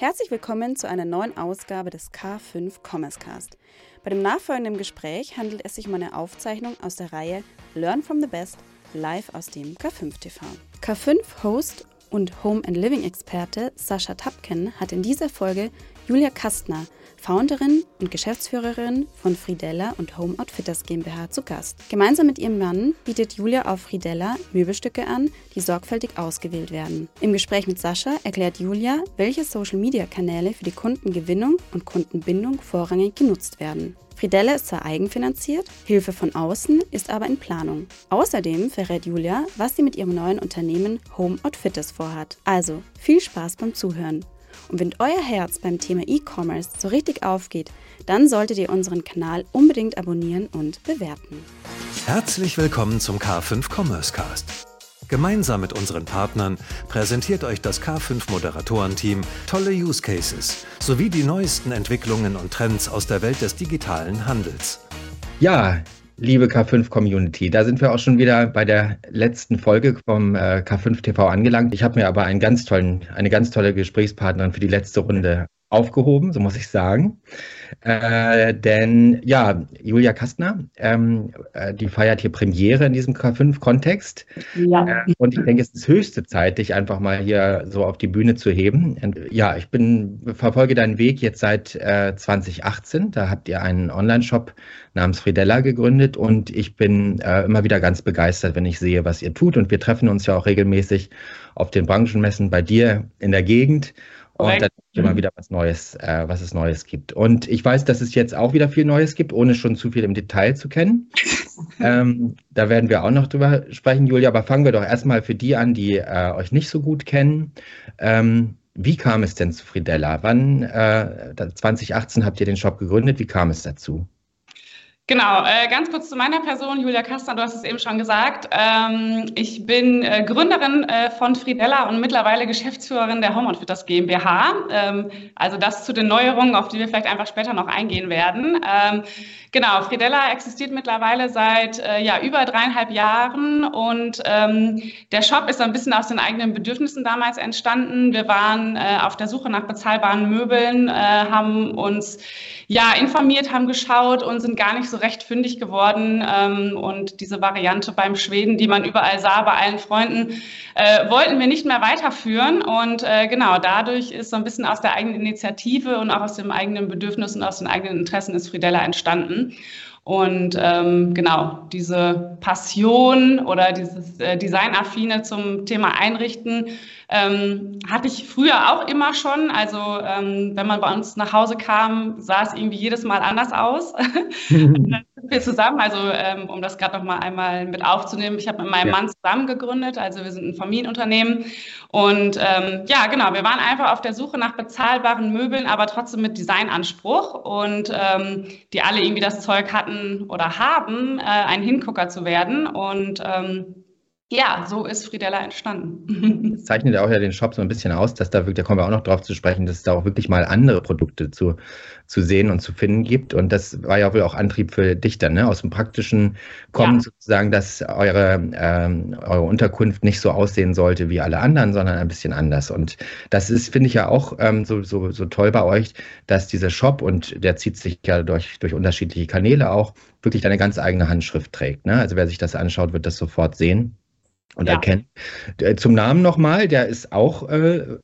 Herzlich willkommen zu einer neuen Ausgabe des K5 Commerce Cast. Bei dem nachfolgenden Gespräch handelt es sich um eine Aufzeichnung aus der Reihe Learn from the Best live aus dem K5 TV. K5 Host und Home and Living Experte Sascha Tapken hat in dieser Folge Julia Kastner, Founderin und Geschäftsführerin von Friedella und Home Outfitters GmbH zu Gast. Gemeinsam mit ihrem Mann bietet Julia auf Friedella Möbelstücke an, die sorgfältig ausgewählt werden. Im Gespräch mit Sascha erklärt Julia, welche Social-Media-Kanäle für die Kundengewinnung und Kundenbindung vorrangig genutzt werden. Friedella ist zwar eigenfinanziert, Hilfe von außen ist aber in Planung. Außerdem verrät Julia, was sie mit ihrem neuen Unternehmen Home Outfitters vorhat. Also viel Spaß beim Zuhören. Und wenn euer Herz beim Thema E-Commerce so richtig aufgeht, dann solltet ihr unseren Kanal unbedingt abonnieren und bewerten. Herzlich willkommen zum K5 Commerce Cast. Gemeinsam mit unseren Partnern präsentiert euch das K5 Moderatorenteam tolle Use Cases sowie die neuesten Entwicklungen und Trends aus der Welt des digitalen Handels. Ja, liebe K5-Community. Da sind wir auch schon wieder bei der letzten Folge vom äh, K5 TV angelangt. Ich habe mir aber einen ganz tollen, eine ganz tolle Gesprächspartnerin für die letzte Runde aufgehoben, so muss ich sagen. Äh, denn ja, Julia Kastner, ähm, äh, die feiert hier Premiere in diesem K5-Kontext. Ja. Äh, und ich denke, es ist höchste Zeit, dich einfach mal hier so auf die Bühne zu heben. Und, ja, ich bin, verfolge deinen Weg jetzt seit 2018. Äh, da habt ihr einen Online-Shop namens Friedella gegründet und ich bin äh, immer wieder ganz begeistert, wenn ich sehe, was ihr tut. Und wir treffen uns ja auch regelmäßig auf den Branchenmessen bei dir in der Gegend. Und dann immer wieder was Neues, äh, was es Neues gibt. Und ich weiß, dass es jetzt auch wieder viel Neues gibt, ohne schon zu viel im Detail zu kennen. ähm, da werden wir auch noch drüber sprechen, Julia. Aber fangen wir doch erstmal für die an, die äh, euch nicht so gut kennen. Ähm, wie kam es denn zu Friedella? Wann, äh, 2018 habt ihr den Shop gegründet. Wie kam es dazu? Genau, äh, ganz kurz zu meiner Person, Julia Kastner, du hast es eben schon gesagt. Ähm, ich bin äh, Gründerin äh, von Friedella und mittlerweile Geschäftsführerin der Home Outfitters GmbH. Ähm, also das zu den Neuerungen, auf die wir vielleicht einfach später noch eingehen werden. Ähm, genau, Friedella existiert mittlerweile seit äh, ja, über dreieinhalb Jahren und ähm, der Shop ist ein bisschen aus den eigenen Bedürfnissen damals entstanden. Wir waren äh, auf der Suche nach bezahlbaren Möbeln, äh, haben uns ja, informiert, haben geschaut und sind gar nicht so recht fündig geworden. Ähm, und diese Variante beim Schweden, die man überall sah, bei allen Freunden, äh, wollten wir nicht mehr weiterführen. Und äh, genau, dadurch ist so ein bisschen aus der eigenen Initiative und auch aus dem eigenen Bedürfnis und aus den eigenen Interessen ist Friedella entstanden. Und ähm, genau, diese Passion oder dieses äh, Designaffine zum Thema Einrichten ähm, hatte ich früher auch immer schon. Also ähm, wenn man bei uns nach Hause kam, sah es irgendwie jedes Mal anders aus. dann wir zusammen, also ähm, um das gerade noch mal einmal mit aufzunehmen, ich habe mit meinem ja. Mann zusammen gegründet, also wir sind ein Familienunternehmen. Und ähm, ja, genau, wir waren einfach auf der Suche nach bezahlbaren Möbeln, aber trotzdem mit Designanspruch und ähm, die alle irgendwie das Zeug hatten oder haben, äh, ein Hingucker zu werden. Und ähm, ja, so ist Friedella entstanden. Das zeichnet ja auch ja den Shop so ein bisschen aus, dass da wirklich, da kommen wir auch noch drauf zu sprechen, dass es da auch wirklich mal andere Produkte zu, zu sehen und zu finden gibt. Und das war ja wohl auch Antrieb für dich dann, ne? Aus dem Praktischen kommen ja. sozusagen, dass eure, ähm, eure Unterkunft nicht so aussehen sollte wie alle anderen, sondern ein bisschen anders. Und das ist, finde ich ja auch ähm, so, so, so toll bei euch, dass dieser Shop, und der zieht sich ja durch, durch unterschiedliche Kanäle auch, wirklich eine ganz eigene Handschrift trägt. Ne? Also wer sich das anschaut, wird das sofort sehen und ja. erkennen. Zum Namen nochmal, der ist auch, äh,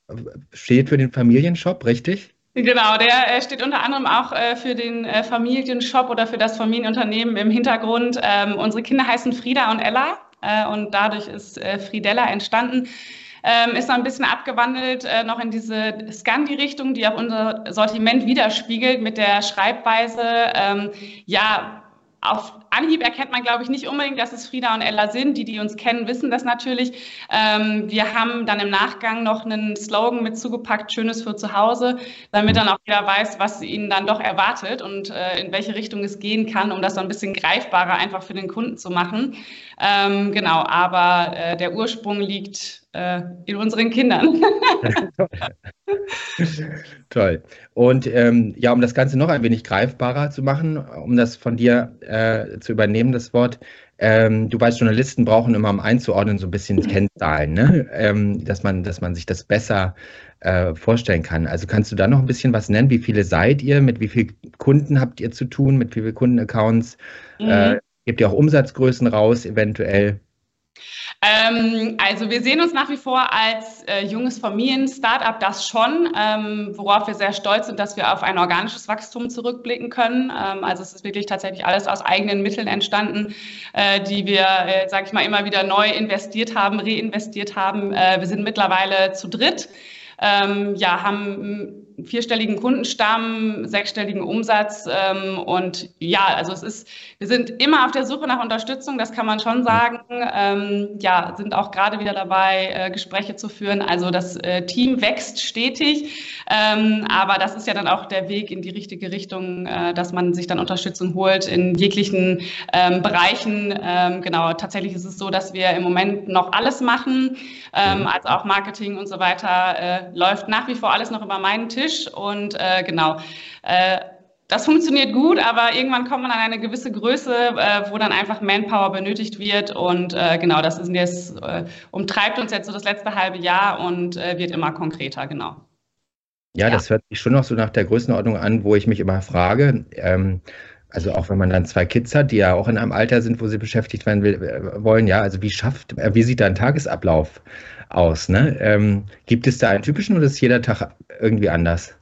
steht für den Familienshop, richtig? Genau, der äh, steht unter anderem auch äh, für den äh, Familienshop oder für das Familienunternehmen im Hintergrund. Ähm, unsere Kinder heißen Frieda und Ella äh, und dadurch ist äh, Friedella entstanden. Ähm, ist noch ein bisschen abgewandelt äh, noch in diese Scandi-Richtung, die auch unser Sortiment widerspiegelt mit der Schreibweise. Ähm, ja, auf Anhieb erkennt man, glaube ich, nicht unbedingt, dass es Frieda und Ella sind. Die, die uns kennen, wissen das natürlich. Ähm, wir haben dann im Nachgang noch einen Slogan mit zugepackt, Schönes für zu Hause, damit dann auch jeder weiß, was ihnen dann doch erwartet und äh, in welche Richtung es gehen kann, um das so ein bisschen greifbarer einfach für den Kunden zu machen. Ähm, genau, aber äh, der Ursprung liegt äh, in unseren Kindern. Toll. Und ähm, ja, um das Ganze noch ein wenig greifbarer zu machen, um das von dir äh, zu übernehmen, das Wort, ähm, du weißt, Journalisten brauchen immer, um einzuordnen, so ein bisschen Kennzahlen, ne? ähm, dass, man, dass man sich das besser äh, vorstellen kann. Also kannst du da noch ein bisschen was nennen? Wie viele seid ihr? Mit wie vielen Kunden habt ihr zu tun? Mit wie vielen Kundenaccounts? Mhm. Äh, gebt ihr auch Umsatzgrößen raus, eventuell? Ähm, also wir sehen uns nach wie vor als äh, junges Familien-Startup, das schon, ähm, worauf wir sehr stolz sind, dass wir auf ein organisches Wachstum zurückblicken können. Ähm, also es ist wirklich tatsächlich alles aus eigenen Mitteln entstanden, äh, die wir, äh, sage ich mal, immer wieder neu investiert haben, reinvestiert haben. Äh, wir sind mittlerweile zu dritt. Ähm, ja, haben vierstelligen Kundenstamm, sechsstelligen Umsatz. Ähm, und ja, also es ist, wir sind immer auf der Suche nach Unterstützung, das kann man schon sagen. Ähm, ja, sind auch gerade wieder dabei, äh, Gespräche zu führen. Also das äh, Team wächst stetig, ähm, aber das ist ja dann auch der Weg in die richtige Richtung, äh, dass man sich dann Unterstützung holt in jeglichen ähm, Bereichen. Ähm, genau, tatsächlich ist es so, dass wir im Moment noch alles machen, ähm, mhm. also auch Marketing und so weiter äh, läuft nach wie vor alles noch über meinen Tisch. Tisch und äh, genau. Äh, das funktioniert gut, aber irgendwann kommt man an eine gewisse Größe, äh, wo dann einfach Manpower benötigt wird. Und äh, genau, das ist jetzt, äh, umtreibt uns jetzt so das letzte halbe Jahr und äh, wird immer konkreter, genau. Ja, ja, das hört sich schon noch so nach der Größenordnung an, wo ich mich immer frage. Ähm, also auch wenn man dann zwei Kids hat, die ja auch in einem Alter sind, wo sie beschäftigt werden will, äh, wollen, ja, also wie schafft, wie sieht da ein Tagesablauf aus? Ne? Ähm, gibt es da einen typischen oder ist jeder Tag irgendwie anders?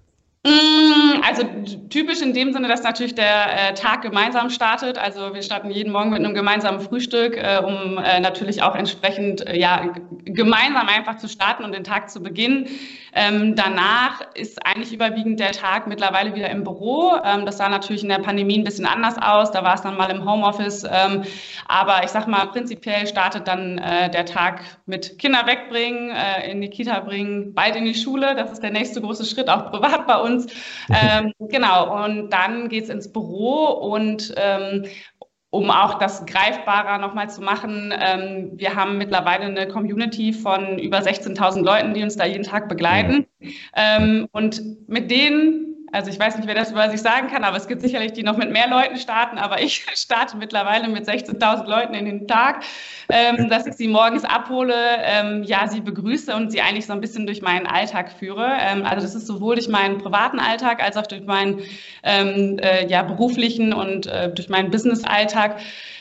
Mm, also typisch in dem Sinne, dass natürlich der äh, Tag gemeinsam startet. Also wir starten jeden Morgen mit einem gemeinsamen Frühstück, äh, um äh, natürlich auch entsprechend äh, ja gemeinsam einfach zu starten und den Tag zu beginnen. Ähm, danach ist eigentlich überwiegend der Tag mittlerweile wieder im Büro. Ähm, das sah natürlich in der Pandemie ein bisschen anders aus. Da war es dann mal im Homeoffice. Ähm, aber ich sag mal, prinzipiell startet dann äh, der Tag mit Kinder wegbringen, äh, in die Kita bringen, bald in die Schule. Das ist der nächste große Schritt, auch privat bei uns. Ähm, genau. Und dann geht es ins Büro und ähm, um auch das greifbarer nochmal zu machen. Ähm, wir haben mittlerweile eine Community von über 16.000 Leuten, die uns da jeden Tag begleiten. Ähm, und mit denen also ich weiß nicht, wer das über sich sagen kann, aber es gibt sicherlich, die noch mit mehr Leuten starten. Aber ich starte mittlerweile mit 16.000 Leuten in den Tag, ähm, dass ich sie morgens abhole, ähm, ja, sie begrüße und sie eigentlich so ein bisschen durch meinen Alltag führe. Ähm, also das ist sowohl durch meinen privaten Alltag als auch durch meinen ähm, äh, ja, beruflichen und äh, durch meinen Business-Alltag.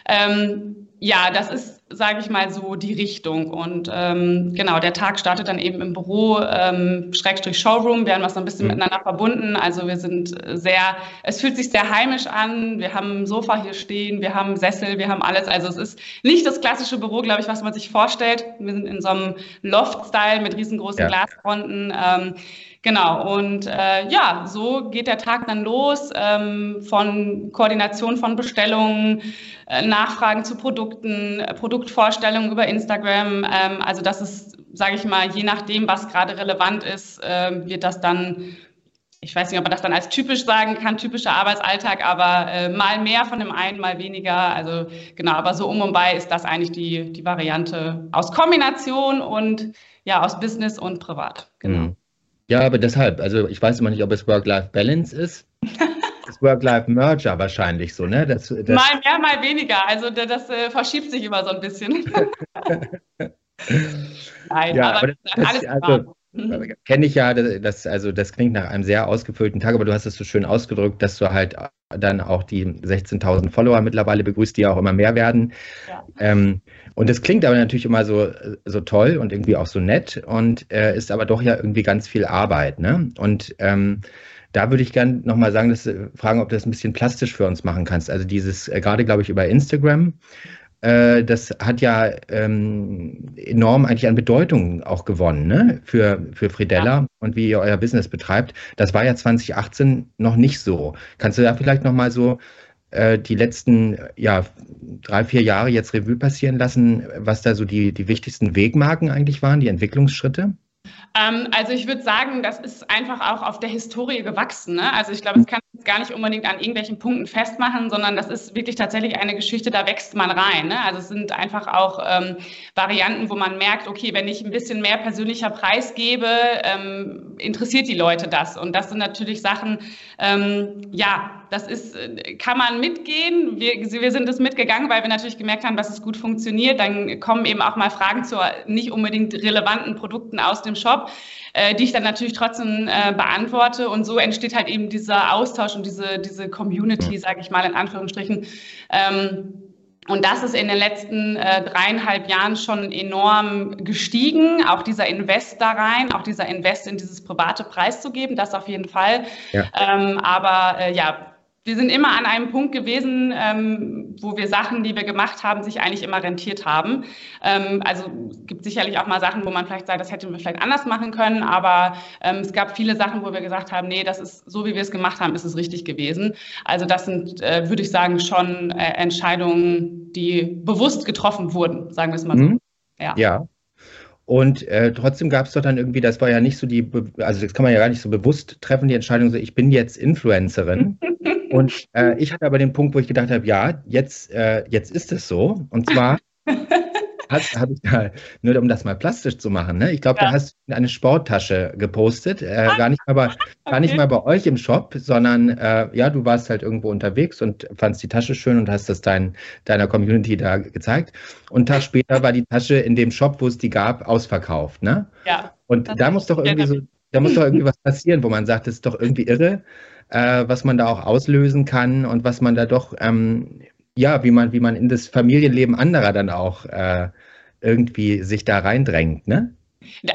Ähm, ja, das ist sage ich mal so, die Richtung. Und ähm, genau, der Tag startet dann eben im Büro, ähm, Schrägstrich Showroom. Wir haben das so ein bisschen mhm. miteinander verbunden. Also wir sind sehr, es fühlt sich sehr heimisch an. Wir haben ein Sofa hier stehen, wir haben Sessel, wir haben alles. Also es ist nicht das klassische Büro, glaube ich, was man sich vorstellt. Wir sind in so einem Loft-Style mit riesengroßen ja. Glasfronten. Ähm, Genau, und äh, ja, so geht der Tag dann los ähm, von Koordination von Bestellungen, äh, Nachfragen zu Produkten, äh, Produktvorstellungen über Instagram. Ähm, also das ist, sage ich mal, je nachdem, was gerade relevant ist, äh, wird das dann ich weiß nicht, ob man das dann als typisch sagen kann, typischer Arbeitsalltag, aber äh, mal mehr von dem einen, mal weniger. Also genau, aber so um und bei ist das eigentlich die, die Variante aus Kombination und ja, aus Business und privat. Genau. Mhm. Ja, aber deshalb, also ich weiß immer nicht, ob es Work-Life-Balance ist. Work-Life-Merger wahrscheinlich so, ne? Das, das mal mehr, mal weniger. Also das, das äh, verschiebt sich immer so ein bisschen. Nein, ja, aber, aber das, alles also, mhm. Kenne ich ja, das, also das klingt nach einem sehr ausgefüllten Tag, aber du hast es so schön ausgedrückt, dass du halt dann auch die 16.000 Follower mittlerweile begrüßt, die ja auch immer mehr werden. Ja. Ähm, und das klingt aber natürlich immer so, so toll und irgendwie auch so nett und äh, ist aber doch ja irgendwie ganz viel Arbeit. Ne? Und ähm, da würde ich gerne nochmal sagen, dass, äh, fragen, ob du das ein bisschen plastisch für uns machen kannst. Also dieses, äh, gerade glaube ich über Instagram, äh, das hat ja ähm, enorm eigentlich an Bedeutung auch gewonnen ne? für, für Fridella ja. und wie ihr euer Business betreibt. Das war ja 2018 noch nicht so. Kannst du da vielleicht nochmal so äh, die letzten ja, drei, vier Jahre jetzt Revue passieren lassen, was da so die, die wichtigsten Wegmarken eigentlich waren, die Entwicklungsschritte? Ähm, also ich würde sagen, das ist einfach auch auf der Historie gewachsen. Ne? Also ich glaube, es kann gar nicht unbedingt an irgendwelchen Punkten festmachen, sondern das ist wirklich tatsächlich eine Geschichte, da wächst man rein. Ne? Also es sind einfach auch ähm, Varianten, wo man merkt, okay, wenn ich ein bisschen mehr persönlicher Preis gebe, ähm, interessiert die Leute das. Und das sind natürlich Sachen, ähm, ja, das ist, äh, kann man mitgehen. Wir, wir sind es mitgegangen, weil wir natürlich gemerkt haben, dass es gut funktioniert. Dann kommen eben auch mal Fragen zu nicht unbedingt relevanten Produkten aus dem Shop, äh, die ich dann natürlich trotzdem äh, beantworte. Und so entsteht halt eben dieser Austausch und diese, diese Community, sage ich mal in Anführungsstrichen. Ähm, und das ist in den letzten äh, dreieinhalb Jahren schon enorm gestiegen. Auch dieser Invest da rein, auch dieser Invest in dieses private Preis zu geben, das auf jeden Fall. Ja. Ähm, aber äh, ja, wir sind immer an einem Punkt gewesen, ähm, wo wir Sachen, die wir gemacht haben, sich eigentlich immer rentiert haben. Ähm, also es gibt sicherlich auch mal Sachen, wo man vielleicht sagt, das hätten wir vielleicht anders machen können, aber ähm, es gab viele Sachen, wo wir gesagt haben, nee, das ist so, wie wir es gemacht haben, ist es richtig gewesen. Also das sind, äh, würde ich sagen, schon äh, Entscheidungen, die bewusst getroffen wurden, sagen wir es mal so. Mhm. Ja. ja. Und äh, trotzdem gab es doch dann irgendwie, das war ja nicht so die, also das kann man ja gar nicht so bewusst treffen, die Entscheidung, so ich bin jetzt Influencerin. Und äh, ich hatte aber den Punkt, wo ich gedacht habe, ja, jetzt, äh, jetzt ist es so. Und zwar habe ich da, nur um das mal plastisch zu machen, ne? ich glaube, ja. da hast du eine Sporttasche gepostet, äh, gar, nicht mal bei, okay. gar nicht mal bei euch im Shop, sondern äh, ja, du warst halt irgendwo unterwegs und fandst die Tasche schön und hast das dein, deiner Community da gezeigt. Und einen Tag später war die Tasche in dem Shop, wo es die gab, ausverkauft. Ne? Ja. Und da muss doch irgendwie so, da muss doch irgendwie was passieren, wo man sagt, das ist doch irgendwie irre äh, was man da auch auslösen kann und was man da doch, ähm, ja, wie man, wie man in das Familienleben anderer dann auch äh, irgendwie sich da reindrängt, ne?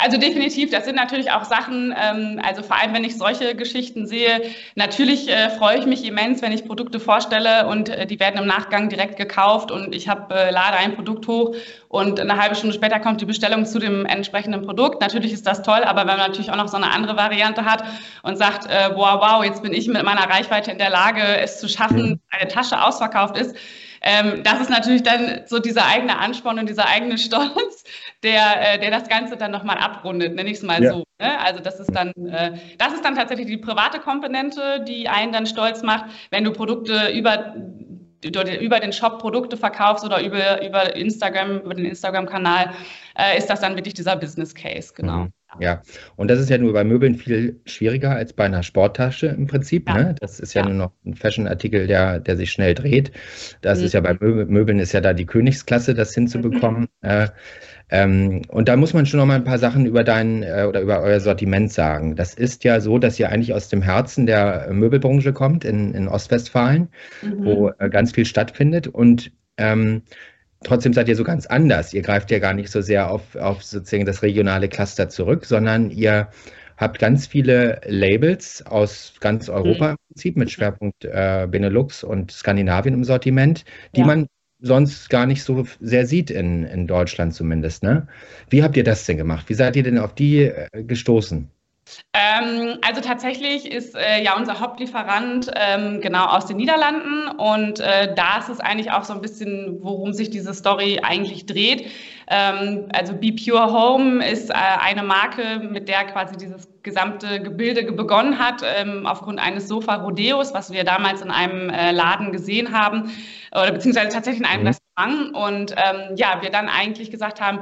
Also definitiv, das sind natürlich auch Sachen, ähm, also vor allem wenn ich solche Geschichten sehe, natürlich äh, freue ich mich immens, wenn ich Produkte vorstelle und äh, die werden im Nachgang direkt gekauft und ich habe äh, lade ein Produkt hoch und eine halbe Stunde später kommt die Bestellung zu dem entsprechenden Produkt. Natürlich ist das toll, aber wenn man natürlich auch noch so eine andere Variante hat und sagt, äh, wow, wow, jetzt bin ich mit meiner Reichweite in der Lage, es zu schaffen, eine Tasche ausverkauft ist, ähm, das ist natürlich dann so dieser eigene Ansporn und dieser eigene Stolz, der, äh, der das Ganze dann nochmal abrundet, nenne ich es mal ja. so. Ne? Also das ist dann, äh, das ist dann tatsächlich die private Komponente, die einen dann stolz macht, wenn du Produkte über über den Shop Produkte verkaufst oder über, über Instagram, über den Instagram-Kanal, äh, ist das dann wirklich dieser Business Case, genau. Mhm. Ja, und das ist ja nur bei Möbeln viel schwieriger als bei einer Sporttasche im Prinzip. Ja. Ne? Das ist ja, ja, nur noch ein Fashion-Artikel, der, der sich schnell dreht. Das mhm. ist ja bei Möbeln ist ja da die Königsklasse, das hinzubekommen. Mhm. Äh, ähm, und da muss man schon noch mal ein paar Sachen über dein äh, oder über euer Sortiment sagen. Das ist ja so, dass ihr eigentlich aus dem Herzen der Möbelbranche kommt in, in Ostwestfalen, mhm. wo äh, ganz viel stattfindet. Und ähm, Trotzdem seid ihr so ganz anders. Ihr greift ja gar nicht so sehr auf, auf sozusagen das regionale Cluster zurück, sondern ihr habt ganz viele Labels aus ganz Europa mhm. im Prinzip mit Schwerpunkt äh, Benelux und Skandinavien im Sortiment, die ja. man sonst gar nicht so sehr sieht in, in Deutschland zumindest. Ne? Wie habt ihr das denn gemacht? Wie seid ihr denn auf die äh, gestoßen? Ähm, also tatsächlich ist äh, ja unser Hauptlieferant ähm, genau aus den Niederlanden und äh, da ist es eigentlich auch so ein bisschen, worum sich diese Story eigentlich dreht. Ähm, also Be Pure Home ist äh, eine Marke, mit der quasi dieses gesamte Gebilde begonnen hat, ähm, aufgrund eines Sofa-Rodeos, was wir damals in einem äh, Laden gesehen haben, oder beziehungsweise tatsächlich in einem mhm. Restaurant. Und ähm, ja, wir dann eigentlich gesagt haben,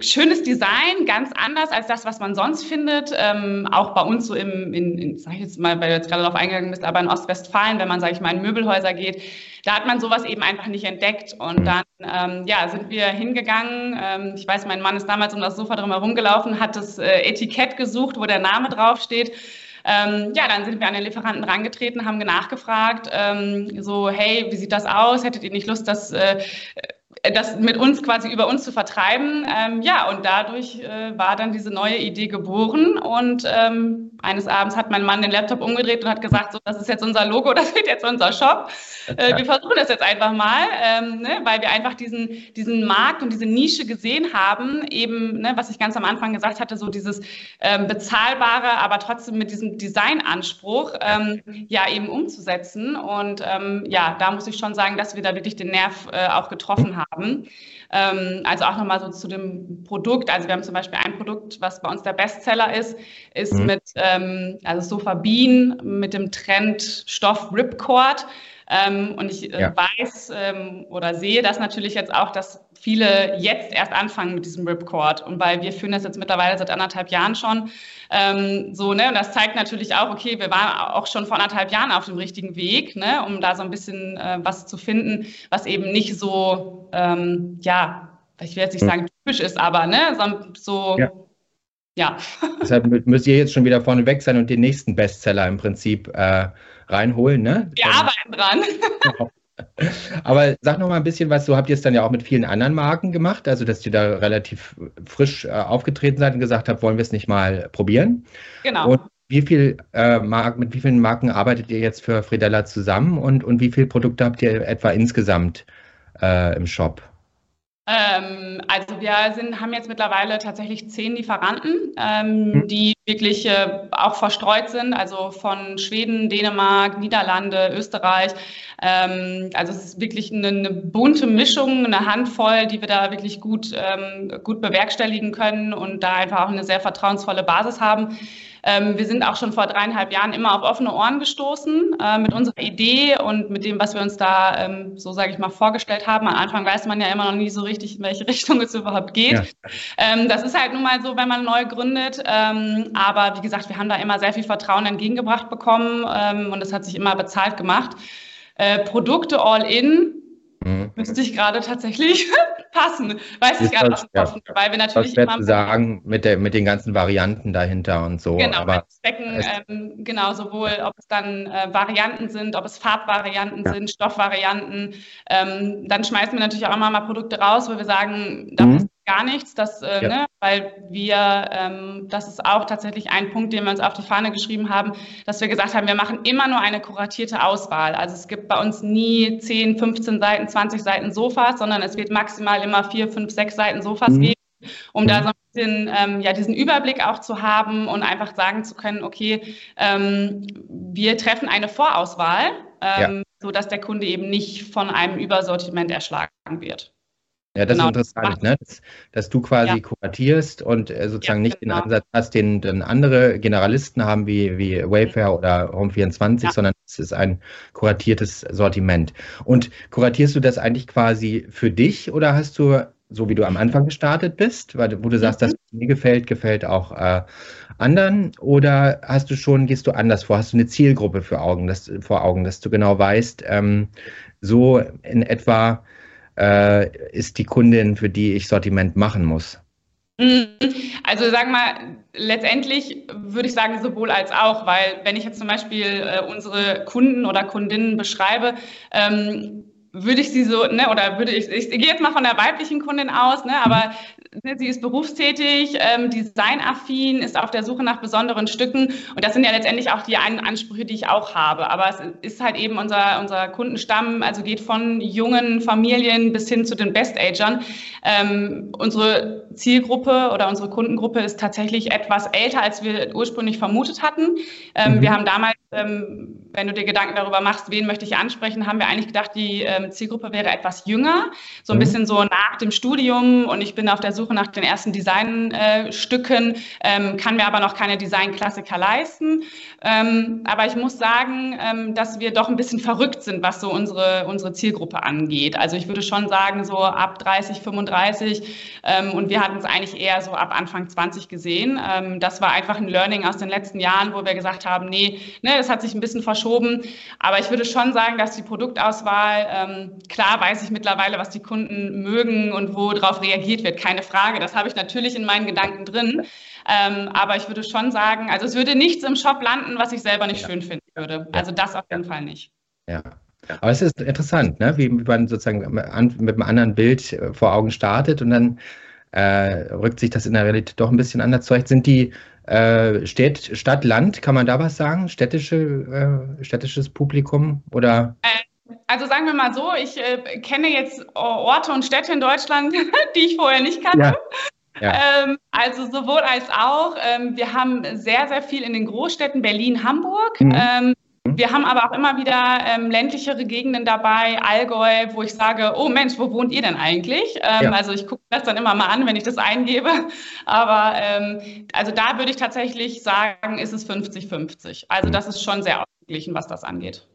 schönes Design, ganz anders als das, was man sonst findet. Ähm, auch bei uns so im, in, in, sag ich jetzt mal, weil du jetzt gerade darauf eingegangen bist, aber in Ostwestfalen, wenn man, sage ich mal, in Möbelhäuser geht, da hat man sowas eben einfach nicht entdeckt. Und mhm. dann, ähm, ja, sind wir hingegangen. Ähm, ich weiß, mein Mann ist damals um das Sofa drum herum gelaufen, hat das äh, Etikett gesucht, wo der Name draufsteht. Ähm, ja, dann sind wir an den Lieferanten rangetreten, haben nachgefragt, ähm, so, hey, wie sieht das aus? Hättet ihr nicht Lust, das äh, das mit uns quasi über uns zu vertreiben. Ähm, ja, und dadurch äh, war dann diese neue Idee geboren. Und ähm, eines Abends hat mein Mann den Laptop umgedreht und hat gesagt, so, das ist jetzt unser Logo, das wird jetzt unser Shop. Äh, wir versuchen das jetzt einfach mal, ähm, ne, weil wir einfach diesen, diesen Markt und diese Nische gesehen haben, eben, ne, was ich ganz am Anfang gesagt hatte, so dieses ähm, bezahlbare, aber trotzdem mit diesem Designanspruch, ähm, ja, eben umzusetzen. Und ähm, ja, da muss ich schon sagen, dass wir da wirklich den Nerv äh, auch getroffen haben haben. Ähm, also auch nochmal so zu dem Produkt. Also wir haben zum Beispiel ein Produkt, was bei uns der Bestseller ist, ist mhm. mit, ähm, also Sofa Bean mit dem Trend Stoff Ripcord. Ähm, und ich äh, ja. weiß ähm, oder sehe das natürlich jetzt auch, dass viele jetzt erst anfangen mit diesem Ripcord. Und weil wir führen das jetzt mittlerweile seit anderthalb Jahren schon. Ähm, so, ne? Und das zeigt natürlich auch, okay, wir waren auch schon vor anderthalb Jahren auf dem richtigen Weg, ne? um da so ein bisschen äh, was zu finden, was eben nicht so, ähm, ja, ich will jetzt nicht hm. sagen typisch ist, aber ne, so, so ja. ja. Deshalb müsst ihr jetzt schon wieder vorne weg sein und den nächsten Bestseller im Prinzip äh, reinholen, ne? Wir Dann, arbeiten dran. Aber sag noch mal ein bisschen was, so habt ihr es dann ja auch mit vielen anderen Marken gemacht, also dass ihr da relativ frisch äh, aufgetreten seid und gesagt habt, wollen wir es nicht mal probieren? Genau. Und wie viel äh, Mark mit wie vielen Marken arbeitet ihr jetzt für Fridella zusammen und, und wie viele Produkte habt ihr etwa insgesamt äh, im Shop? Ähm, also wir sind, haben jetzt mittlerweile tatsächlich zehn Lieferanten, ähm, mhm. die wirklich äh, auch verstreut sind, also von Schweden, Dänemark, Niederlande, Österreich. Ähm, also es ist wirklich eine, eine, bunte Mischung, eine Handvoll, die wir da wirklich gut, ähm, gut bewerkstelligen können und da einfach auch eine sehr vertrauensvolle Basis haben. Ähm, wir sind auch schon vor dreieinhalb Jahren immer auf offene Ohren gestoßen äh, mit unserer Idee und mit dem, was wir uns da, ähm, so sage ich mal, vorgestellt haben. Am Anfang weiß man ja immer noch nie so richtig, in welche Richtung es überhaupt geht. Ja. Ähm, das ist halt nun mal so, wenn man neu gründet. Ähm, aber wie gesagt, wir haben da immer sehr viel Vertrauen entgegengebracht bekommen ähm, und es hat sich immer bezahlt gemacht. Äh, Produkte all in Mhm. Müsste ich gerade tatsächlich passen. Weiß ich gerade aus ja. weil wir natürlich immer sagen mit der mit den ganzen Varianten dahinter und so. Genau, aber Zwecken, ähm, genau sowohl ob es dann äh, Varianten sind, ob es Farbvarianten ja. sind, Stoffvarianten. Ähm, dann schmeißen wir natürlich auch immer mal Produkte raus, wo wir sagen, da mhm gar nichts, das, äh, ja. ne, weil wir, ähm, das ist auch tatsächlich ein Punkt, den wir uns auf die Fahne geschrieben haben, dass wir gesagt haben, wir machen immer nur eine kuratierte Auswahl. Also es gibt bei uns nie 10, 15 Seiten, 20 Seiten Sofas, sondern es wird maximal immer 4, 5, 6 Seiten Sofas mhm. geben, um mhm. da so ein bisschen ähm, ja, diesen Überblick auch zu haben und einfach sagen zu können, okay, ähm, wir treffen eine Vorauswahl, ähm, ja. sodass der Kunde eben nicht von einem Übersortiment erschlagen wird. Ja, das genau, ist interessant, ne? dass, dass, du quasi ja. kuratierst und äh, sozusagen ja, nicht genau. den Ansatz hast, den, den andere Generalisten haben, wie, wie Wayfair oder Home24, ja. sondern es ist ein kuratiertes Sortiment. Und kuratierst du das eigentlich quasi für dich oder hast du, so wie du am Anfang gestartet bist, weil, wo du sagst, mhm. das mir gefällt, gefällt auch äh, anderen? Oder hast du schon, gehst du anders vor? Hast du eine Zielgruppe für Augen, dass, vor Augen, dass du genau weißt, ähm, so in etwa äh, ist die Kundin, für die ich Sortiment machen muss? Mhm. Also sagen wir mal, letztendlich würde ich sagen sowohl als auch, weil wenn ich jetzt zum Beispiel äh, unsere Kunden oder Kundinnen beschreibe, ähm, würde ich sie so, ne, oder würde ich, ich, ich gehe jetzt mal von der weiblichen Kundin aus, ne, aber ne, sie ist berufstätig, ähm, designaffin, ist auf der Suche nach besonderen Stücken und das sind ja letztendlich auch die Ansprüche, die ich auch habe. Aber es ist halt eben unser, unser Kundenstamm, also geht von jungen Familien bis hin zu den Best-Agern. Ähm, unsere Zielgruppe oder unsere Kundengruppe ist tatsächlich etwas älter, als wir ursprünglich vermutet hatten. Ähm, mhm. Wir haben damals, ähm, wenn du dir Gedanken darüber machst, wen möchte ich ansprechen, haben wir eigentlich gedacht, die ähm, Zielgruppe wäre etwas jünger, so ein mhm. bisschen so nach dem Studium und ich bin auf der Suche nach den ersten Designstücken, äh, kann mir aber noch keine Designklassiker leisten. Ähm, aber ich muss sagen, ähm, dass wir doch ein bisschen verrückt sind, was so unsere, unsere Zielgruppe angeht. Also ich würde schon sagen, so ab 30, 35 ähm, und wir hatten es eigentlich eher so ab Anfang 20 gesehen. Ähm, das war einfach ein Learning aus den letzten Jahren, wo wir gesagt haben, nee, ne, das hat sich ein bisschen verschoben. Aber ich würde schon sagen, dass die Produktauswahl, ähm, klar weiß ich mittlerweile, was die Kunden mögen und wo darauf reagiert wird, keine Frage. Das habe ich natürlich in meinen Gedanken drin. Ähm, aber ich würde schon sagen, also es würde nichts im Shop landen, was ich selber nicht ja. schön finden würde. Also das auf jeden Fall nicht. Ja. Aber es ist interessant, ne? wie man sozusagen mit einem anderen Bild äh, vor Augen startet und dann äh, rückt sich das in der Realität doch ein bisschen anders zurecht. Sind die äh, Städt, Stadt, Land, kann man da was sagen? Städtische, äh, städtisches Publikum oder? Also sagen wir mal so, ich äh, kenne jetzt Orte und Städte in Deutschland, die ich vorher nicht kannte. Ja. Ja. Ähm, also sowohl als auch. Ähm, wir haben sehr, sehr viel in den Großstädten Berlin, Hamburg. Mhm. Ähm, wir haben aber auch immer wieder ähm, ländlichere Gegenden dabei, Allgäu, wo ich sage, oh Mensch, wo wohnt ihr denn eigentlich? Ähm, ja. Also ich gucke das dann immer mal an, wenn ich das eingebe. Aber ähm, also da würde ich tatsächlich sagen, ist es 50-50. Also das ist schon sehr ausgeglichen, was das angeht.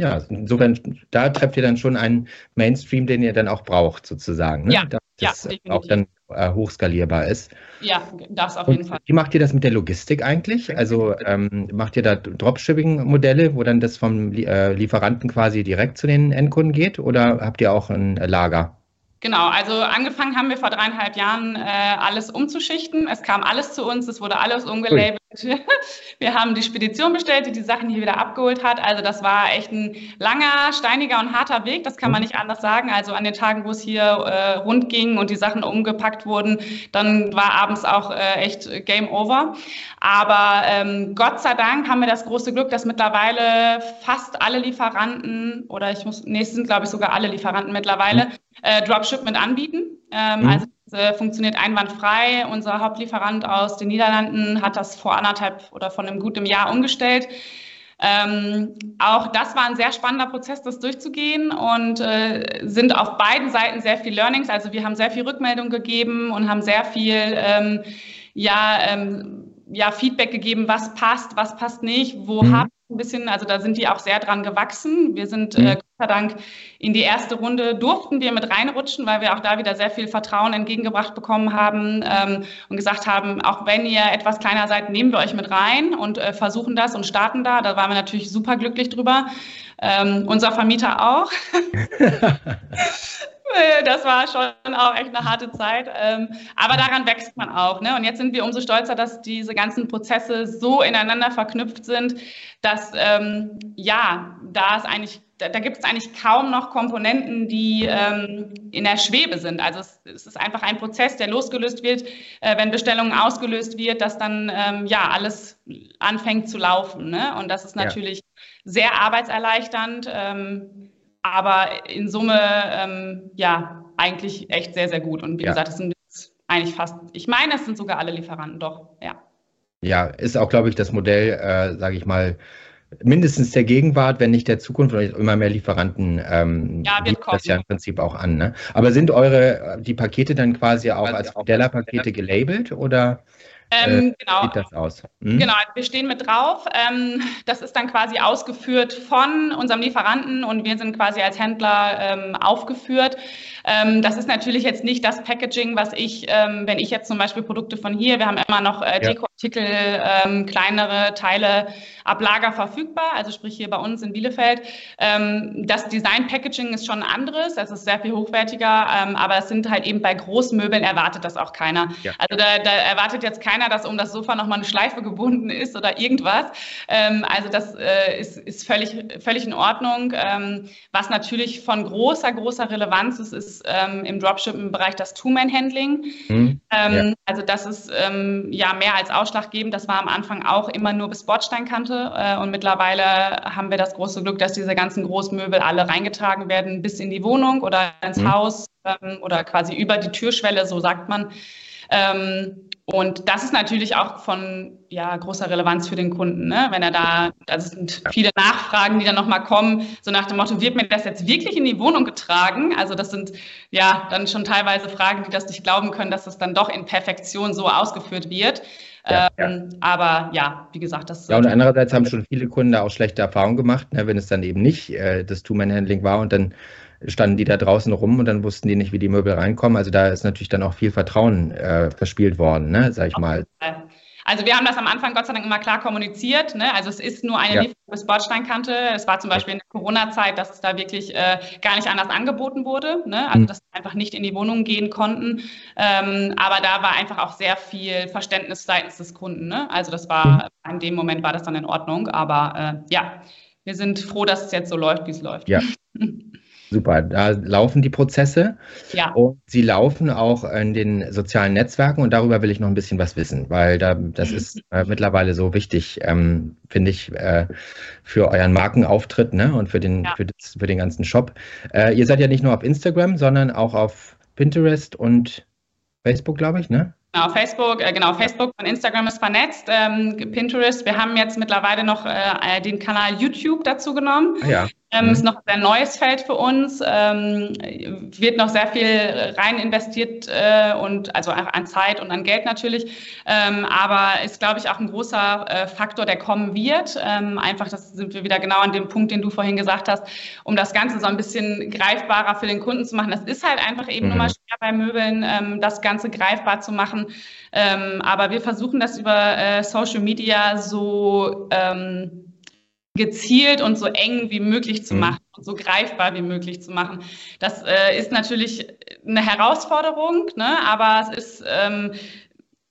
Ja, insofern, da trefft ihr dann schon einen Mainstream, den ihr dann auch braucht, sozusagen. Ne? Ja, das ja, auch dann äh, hochskalierbar ist. Ja, das auf jeden Und Fall. Wie macht ihr das mit der Logistik eigentlich? Also ähm, macht ihr da Dropshipping-Modelle, wo dann das vom äh, Lieferanten quasi direkt zu den Endkunden geht oder habt ihr auch ein Lager? Genau, also angefangen haben wir vor dreieinhalb Jahren äh, alles umzuschichten. Es kam alles zu uns, es wurde alles umgelabelt. Wir haben die Spedition bestellt, die die Sachen hier wieder abgeholt hat. Also das war echt ein langer, steiniger und harter Weg. Das kann man nicht anders sagen. Also an den Tagen, wo es hier äh, rund ging und die Sachen umgepackt wurden, dann war abends auch äh, echt Game Over. Aber ähm, Gott sei Dank haben wir das große Glück, dass mittlerweile fast alle Lieferanten oder ich muss, nee, es sind glaube ich sogar alle Lieferanten mittlerweile äh, Dropshipment anbieten. Ähm, Mhm. Also es äh, funktioniert einwandfrei. Unser Hauptlieferant aus den Niederlanden hat das vor anderthalb oder von einem guten Jahr umgestellt. Ähm, auch das war ein sehr spannender Prozess, das durchzugehen und äh, sind auf beiden Seiten sehr viel Learnings. Also wir haben sehr viel Rückmeldung gegeben und haben sehr viel ähm, ja, ähm, ja, Feedback gegeben, was passt, was passt nicht, wo Mhm. haben wir ein bisschen, also da sind die auch sehr dran gewachsen. Wir sind Mhm. äh, Gott sei Dank in die erste Runde durften wir mit reinrutschen, weil wir auch da wieder sehr viel Vertrauen entgegengebracht bekommen haben ähm, und gesagt haben, auch wenn ihr etwas kleiner seid, nehmen wir euch mit rein und äh, versuchen das und starten da. Da waren wir natürlich super glücklich drüber. Ähm, unser Vermieter auch. Äh, Das war schon auch echt eine harte Zeit. Ähm, aber daran wächst man auch. Ne? Und jetzt sind wir umso stolzer, dass diese ganzen Prozesse so ineinander verknüpft sind, dass ähm, ja, da ist eigentlich, da, gibt es eigentlich kaum noch Komponenten, die ähm, in der Schwebe sind. Also es, es ist einfach ein Prozess, der losgelöst wird, äh, wenn Bestellungen ausgelöst wird, dass dann ähm, ja alles anfängt zu laufen. Ne? Und das ist Ja. natürlich sehr arbeitserleichternd. Ähm, aber in Summe, ähm, ja, eigentlich echt sehr, sehr gut. Und wie Ja. gesagt, es sind eigentlich fast, ich meine, es sind sogar alle Lieferanten, doch, ja. Ja, ist auch, glaube ich, das Modell, äh, sage ich mal, mindestens der Gegenwart, wenn nicht der Zukunft, weil immer mehr Lieferanten ähm, Ja, bieten das ja im Prinzip auch an. Ne? Aber sind eure, äh, die Pakete dann quasi auch als Fideller-Pakete gelabelt oder Ähm, genau. sieht das aus? Hm? Genau, wir stehen mit drauf. Ähm, das ist dann quasi ausgeführt von unserem Lieferanten und wir sind quasi als Händler ähm, aufgeführt. Ähm, das ist natürlich jetzt nicht das Packaging, was ich, ähm, wenn ich jetzt zum Beispiel Produkte von hier, wir haben immer noch äh, Ja. Dekoartikel, ähm, kleinere Teile ab Lager verfügbar, also sprich hier bei uns in Bielefeld. Ähm, das Design-Packaging ist schon ein anderes, es ist sehr viel hochwertiger, ähm, aber es sind halt eben bei Großmöbeln erwartet das auch keiner. Ja. Also da, da erwartet jetzt keiner, dass um das Sofa nochmal eine Schleife gebunden ist oder irgendwas. Ähm, also das äh, ist, ist völlig, völlig in Ordnung. Was natürlich von großer, großer Relevanz ist, ist ähm, im Dropshipping-Bereich das Two-Man-Handling. Hm? Ähm, Also das ist ähm, ja mehr als ausschlaggebend. Das war am Anfang auch immer nur bis Bordsteinkante äh, und mittlerweile haben wir das große Glück, dass diese ganzen Großmöbel alle reingetragen werden bis in die Wohnung oder ins Mhm. Haus ähm, oder quasi über die Türschwelle, so sagt man. Ähm, und das ist natürlich auch von ja, großer Relevanz für den Kunden, ne? wenn er da, also sind viele Nachfragen, die dann nochmal kommen, so nach dem Motto, wird mir das jetzt wirklich in die Wohnung getragen? Also das sind ja dann schon teilweise Fragen, die das nicht glauben können, dass es dann doch in Perfektion so ausgeführt wird. Ja, ähm, Aber ja, wie gesagt, das Ja, und andererseits haben schon viele Kunden da auch schlechte Erfahrungen gemacht, ne, wenn es dann eben nicht äh, das Two-Man-Handling war und dann standen die da draußen rum und dann wussten die nicht, wie die Möbel reinkommen. Also da ist natürlich dann auch viel Vertrauen äh, verspielt worden, ne, sag ich mal. Also wir haben das am Anfang Gott sei Dank immer klar kommuniziert. Ne? Also es ist nur eine Ja. Lieferung bis Bordsteinkante. Es war zum Beispiel in der Corona-Zeit, dass es da wirklich äh, gar nicht anders angeboten wurde. Ne? Also Mhm. dass wir einfach nicht in die Wohnung gehen konnten. Ähm, aber da war einfach auch sehr viel Verständnis seitens des Kunden. Ne? Also das war, in dem Moment war das dann in Ordnung. Aber äh, ja, wir sind froh, dass es jetzt so läuft, wie es läuft. Ja. Super, da laufen die Prozesse Ja. und sie laufen auch in den sozialen Netzwerken und darüber will ich noch ein bisschen was wissen, weil da, das ist äh, mittlerweile so wichtig, ähm, finde ich, äh, für euren Markenauftritt ne, und für den, Ja. für, das, für den ganzen Shop. Äh, ihr seid ja nicht nur auf Instagram, sondern auch auf Pinterest und Facebook, glaube ich, ne? Genau, Facebook, äh, genau, Facebook und Instagram ist vernetzt. Ähm, Pinterest, wir haben jetzt mittlerweile noch äh, den Kanal YouTube dazu genommen. Ah, ja. Ähm, mhm. Ist noch ein neues Feld für uns, ähm, wird noch sehr viel rein investiert äh, und also an Zeit und an Geld natürlich, ähm, aber ist, glaube ich, auch ein großer äh, Faktor, der kommen wird. Ähm, einfach, das sind wir wieder genau an dem Punkt, den du vorhin gesagt hast, um das Ganze so ein bisschen greifbarer für den Kunden zu machen. Das ist halt einfach eben mhm. nur mal schwer bei Möbeln, ähm, das Ganze greifbar zu machen. Ähm, aber wir versuchen das über äh, Social Media so ähm, gezielt und so eng wie möglich zu mhm. machen und so greifbar wie möglich zu machen. Das äh, ist natürlich eine Herausforderung, ne? aber es ist, ähm,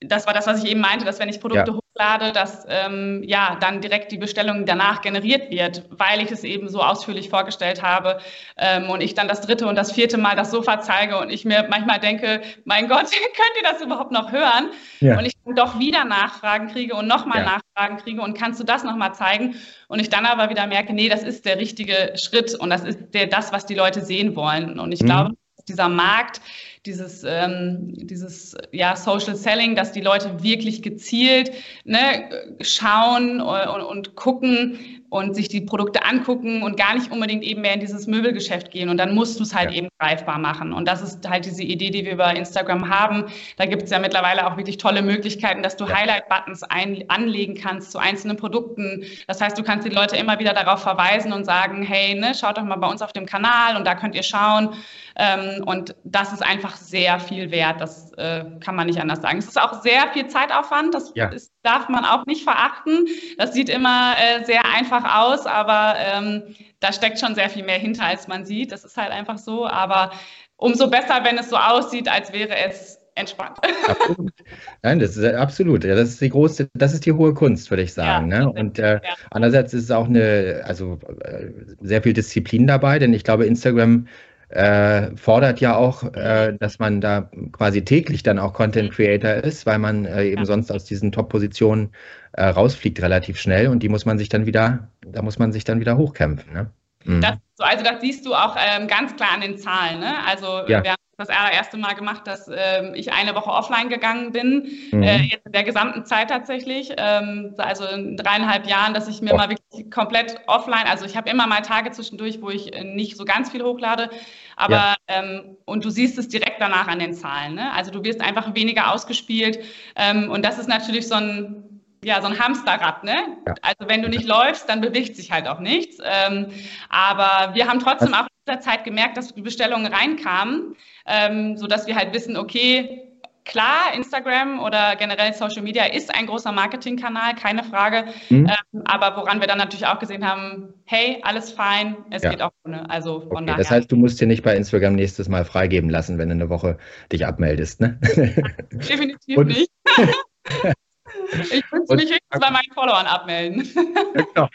das war das, was ich eben meinte, dass wenn ich Produkte ja hochlade, dass ähm, ja dann direkt die Bestellung danach generiert wird, weil ich es eben so ausführlich vorgestellt habe ähm, und ich dann das dritte und das vierte Mal das Sofa zeige und ich mir manchmal denke, mein Gott, könnt ihr das überhaupt noch hören? Ja. Und ich dann doch wieder Nachfragen kriege und nochmal ja. Nachfragen kriege und kannst du das nochmal zeigen? Und ich dann aber wieder merke, nee, das ist der richtige Schritt und das ist der, das, was die Leute sehen wollen. Und ich mhm. glaube, dieser Markt, dieses, ähm, dieses ja, Social Selling, dass die Leute wirklich gezielt ne, schauen und, und gucken, und sich die Produkte angucken und gar nicht unbedingt eben mehr in dieses Möbelgeschäft gehen. Und dann musst du es halt ja. eben greifbar machen. Und das ist halt diese Idee, die wir über Instagram haben. Da gibt es ja mittlerweile auch wirklich tolle Möglichkeiten, dass du ja. Highlight-Buttons anlegen kannst zu einzelnen Produkten. Das heißt, du kannst die Leute immer wieder darauf verweisen und sagen, hey, ne, schaut doch mal bei uns auf dem Kanal und da könnt ihr schauen. Ähm, und das ist einfach sehr viel wert. Das äh, kann man nicht anders sagen. Es ist auch sehr viel Zeitaufwand. Das ja. ist, darf man auch nicht verachten. Das sieht immer äh, sehr einfach aus, aber ähm, da steckt schon sehr viel mehr hinter, als man sieht. Das ist halt einfach so. Aber umso besser, wenn es so aussieht, als wäre es entspannt. Absolut. Nein, das ist absolut. Ja, das ist die große, das ist die hohe Kunst, würde ich sagen. Ja, ne? Und äh, ja. andererseits ist es auch eine, also äh, sehr viel Disziplin dabei, denn ich glaube, Instagram äh, fordert ja auch, äh, dass man da quasi täglich dann auch Content Creator ist, weil man äh, eben ja. sonst aus diesen Top-Positionen äh, rausfliegt relativ schnell und die muss man sich dann wieder, da muss man sich dann wieder hochkämpfen. Ne? Mhm. Das, also das siehst du auch ähm, ganz klar an den Zahlen. Ne? Also ja. wir haben das allererste Mal gemacht, dass ähm, ich eine Woche offline gegangen bin, mhm. äh, jetzt in der gesamten Zeit tatsächlich, ähm, also in dreieinhalb Jahren, dass ich mir oh. mal wirklich komplett offline, also ich habe immer mal Tage zwischendurch, wo ich äh, nicht so ganz viel hochlade, aber ja. ähm, und du siehst es direkt danach an den Zahlen. Ne? Also du wirst einfach weniger ausgespielt ähm, und das ist natürlich so ein ja, so ein Hamsterrad, ne? Ja. Also wenn du nicht läufst, dann bewegt sich halt auch nichts. Ähm, aber wir haben trotzdem auch in dieser Zeit gemerkt, dass die Bestellungen reinkamen, ähm, sodass wir halt wissen, okay, klar, Instagram oder generell Social Media ist ein großer Marketingkanal, keine Frage. Mhm. Ähm, aber woran wir dann natürlich auch gesehen haben, hey, alles fein, es ja. geht auch ohne. Also von okay, daher. Das heißt, du musst dir nicht bei Instagram nächstes Mal freigeben lassen, wenn du eine Woche dich abmeldest, ne? Definitiv Und, nicht. Ich wünsche mich höchstens bei meinen Followern abmelden. Genau.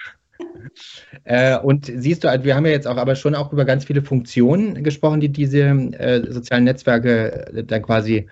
Äh, und siehst du, also wir haben ja jetzt auch aber schon auch über ganz viele Funktionen gesprochen, die diese äh, sozialen Netzwerke äh, dann quasi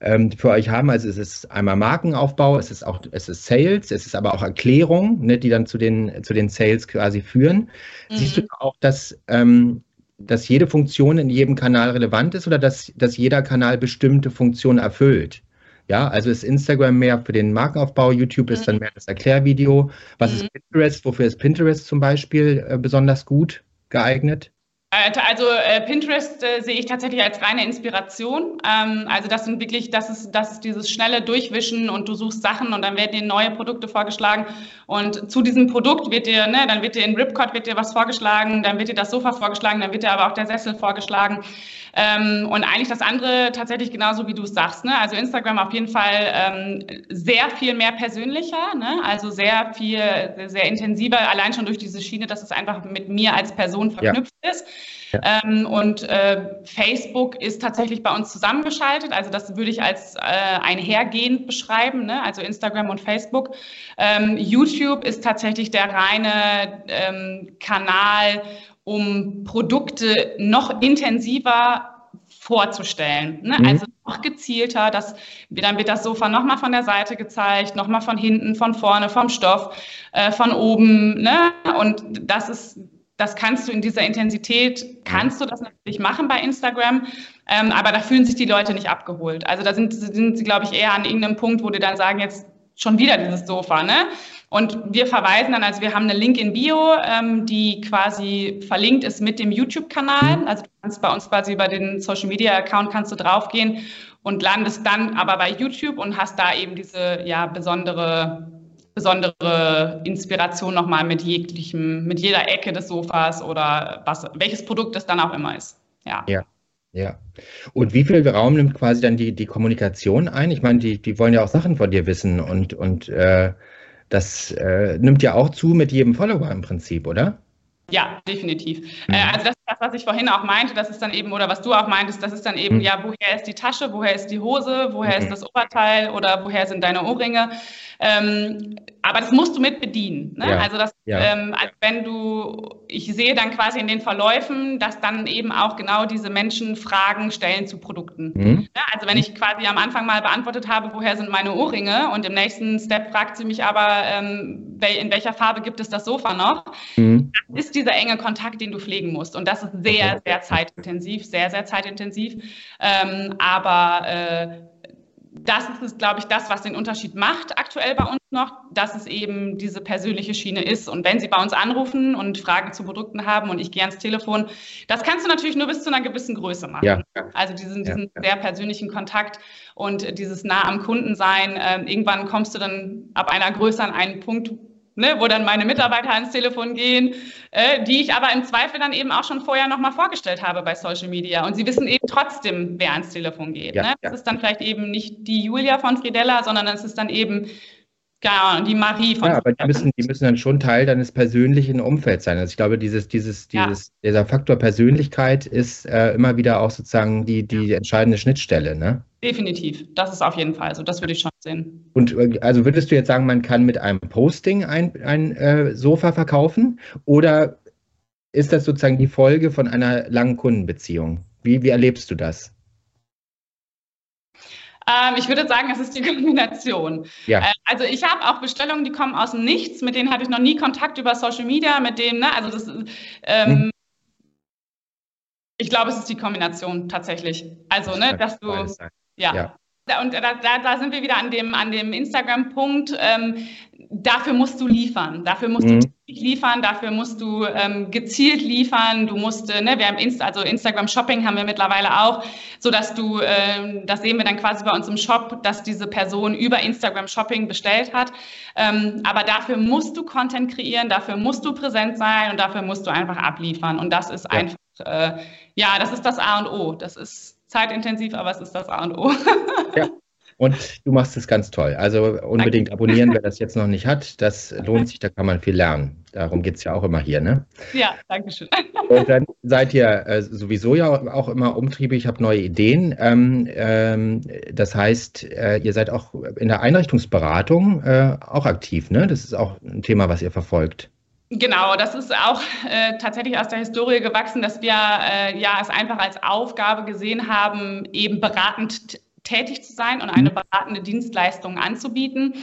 ähm, für euch haben. Also es ist einmal Markenaufbau, es ist auch es ist Sales, es ist aber auch Erklärung, ne, die dann zu den zu den Sales quasi führen. Mhm. Siehst du auch, dass ähm, dass jede Funktion in jedem Kanal relevant ist oder dass, dass jeder Kanal bestimmte Funktionen erfüllt? Ja, also ist Instagram mehr für den Markenaufbau, YouTube ist dann mhm. mehr das Erklärvideo. Was mhm. ist Pinterest? Wofür ist Pinterest zum Beispiel äh, besonders gut geeignet? Äh, also äh, Pinterest äh, sehe ich tatsächlich als reine Inspiration. Ähm, also das sind wirklich, das ist, das ist dieses schnelle Durchwischen und du suchst Sachen und dann werden dir neue Produkte vorgeschlagen und zu diesem Produkt wird dir, ne, dann wird dir in Ripcord wird dir was vorgeschlagen, dann wird dir das Sofa vorgeschlagen, dann wird dir aber auch der Sessel vorgeschlagen ähm, und eigentlich das andere tatsächlich genauso wie du es sagst. Ne? Also Instagram auf jeden Fall ähm, sehr viel mehr persönlicher, ne? also sehr viel, sehr intensiver, allein schon durch diese Schiene, dass es einfach mit mir als Person verknüpft ja. ist. Ja. Ähm, und äh, Facebook ist tatsächlich bei uns zusammengeschaltet. Also das würde ich als äh, einhergehend beschreiben, ne? also Instagram und Facebook. Ähm, YouTube ist tatsächlich der reine ähm, Kanal, um Produkte noch intensiver vorzustellen. Ne? Mhm. Also noch gezielter, dass, dann wird das Sofa nochmal von der Seite gezeigt, nochmal von hinten, von vorne, vom Stoff, äh, von oben. Ne? Und das ist das kannst du in dieser Intensität, kannst du das natürlich machen bei Instagram, ähm, aber da fühlen sich die Leute nicht abgeholt. Also da sind, sind sie, glaube ich, eher an irgendeinem Punkt, wo die dann sagen, jetzt schon wieder dieses Sofa, ne? Und wir verweisen dann, also wir haben eine Link in Bio, ähm, die quasi verlinkt ist mit dem YouTube-Kanal. Mhm. Also du kannst bei uns quasi über den Social Media Account kannst du draufgehen und landest dann aber bei YouTube und hast da eben diese ja besondere besondere Inspiration nochmal mit jeglichem, mit jeder Ecke des Sofas oder was, welches Produkt es dann auch immer ist. Ja. Ja. Ja. Und wie viel Raum nimmt quasi dann die, die Kommunikation ein? Ich meine, die, die wollen ja auch Sachen von dir wissen und, und äh, das äh, nimmt ja auch zu mit jedem Follower im Prinzip, oder? Ja, definitiv. Mhm. Äh, also das ist das, was ich vorhin auch meinte, das ist dann eben, oder was du auch meintest, das ist dann eben, mhm. ja, woher ist die Tasche, woher ist die Hose, woher mhm. ist das Oberteil oder woher sind deine Ohrringe? Ähm, aber das musst du mit bedienen. Ne? Ja. Also, das, ja. ähm, also wenn du, ich sehe dann quasi in den Verläufen, dass dann eben auch genau diese Menschen Fragen stellen zu Produkten. Mhm. Ja, also wenn ich quasi am Anfang mal beantwortet habe, woher sind meine Ohrringe und im nächsten Step fragt sie mich aber, ähm, in welcher Farbe gibt es das Sofa noch, mhm. das ist dieser enge Kontakt, den du pflegen musst. Und das ist sehr, sehr zeitintensiv, sehr, sehr zeitintensiv. Ähm, aber äh, das ist, glaube ich, das, was den Unterschied macht aktuell bei uns noch, dass es eben diese persönliche Schiene ist. Und wenn Sie bei uns anrufen und Fragen zu Produkten haben und ich gehe ans Telefon, das kannst du natürlich nur bis zu einer gewissen Größe machen. Ja. Also diesen, diesen ja. sehr persönlichen Kontakt und dieses nah am Kunden sein. Äh, irgendwann kommst du dann ab einer Größe an einen Punkt, ne, wo dann meine Mitarbeiter ans Telefon gehen, äh, die ich aber im Zweifel dann eben auch schon vorher nochmal vorgestellt habe bei Social Media. Und sie wissen eben trotzdem, wer ans Telefon geht. Ja, ne? Das ja. ist dann vielleicht eben nicht die Julia von Fridella, sondern es ist dann eben ja, die Marie von. Ja, aber die müssen, die müssen dann schon Teil deines persönlichen Umfelds sein. Also ich glaube, dieses, dieses, dieses, ja. dieser Faktor Persönlichkeit ist äh, immer wieder auch sozusagen die, die entscheidende Schnittstelle, ne? Definitiv. Das ist auf jeden Fall so. Das würde ich schon sehen. Und äh, also würdest du jetzt sagen, man kann mit einem Posting ein, ein äh, Sofa verkaufen? Oder ist das sozusagen die Folge von einer langen Kundenbeziehung? Wie, wie erlebst du das? Ähm, ich würde sagen, es ist die Kombination. Ja. Äh, also ich habe auch Bestellungen, die kommen aus dem Nichts, mit denen hatte ich noch nie Kontakt über Social Media, mit denen, ne, also das ähm, hm. ich glaube, es ist die Kombination tatsächlich. Also, ne, dass du ja. ja. Und da, da, da, sind wir wieder an dem, an dem Instagram-Punkt. Ähm, dafür musst du liefern. Dafür musst mhm. du liefern. Dafür musst du ähm, gezielt liefern. Du musst, äh, ne, wir haben Insta, also Instagram Shopping haben wir mittlerweile auch, so dass du, äh, das sehen wir dann quasi bei uns im Shop, dass diese Person über Instagram Shopping bestellt hat. Ähm, aber dafür musst du Content kreieren. Dafür musst du präsent sein und dafür musst du einfach abliefern. Und das ist ja. einfach, äh, ja, das ist das A und O. Das ist zeitintensiv, aber es ist das A und O. ja. Und du machst es ganz toll. Also unbedingt Danke. abonnieren, wer das jetzt noch nicht hat. Das lohnt sich, da kann man viel lernen. Darum geht es ja auch immer hier, ne? Ja, danke schön. Und dann seid ihr äh, sowieso ja auch immer umtriebig, ich habe neue Ideen. Ähm, ähm, das heißt, äh, ihr seid auch in der Einrichtungsberatung äh, auch aktiv, ne? Das ist auch ein Thema, was ihr verfolgt. Genau, das ist auch äh, tatsächlich aus der Historie gewachsen, dass wir äh, ja es einfach als Aufgabe gesehen haben, eben beratend tätig zu sein und eine mhm. beratende Dienstleistung anzubieten.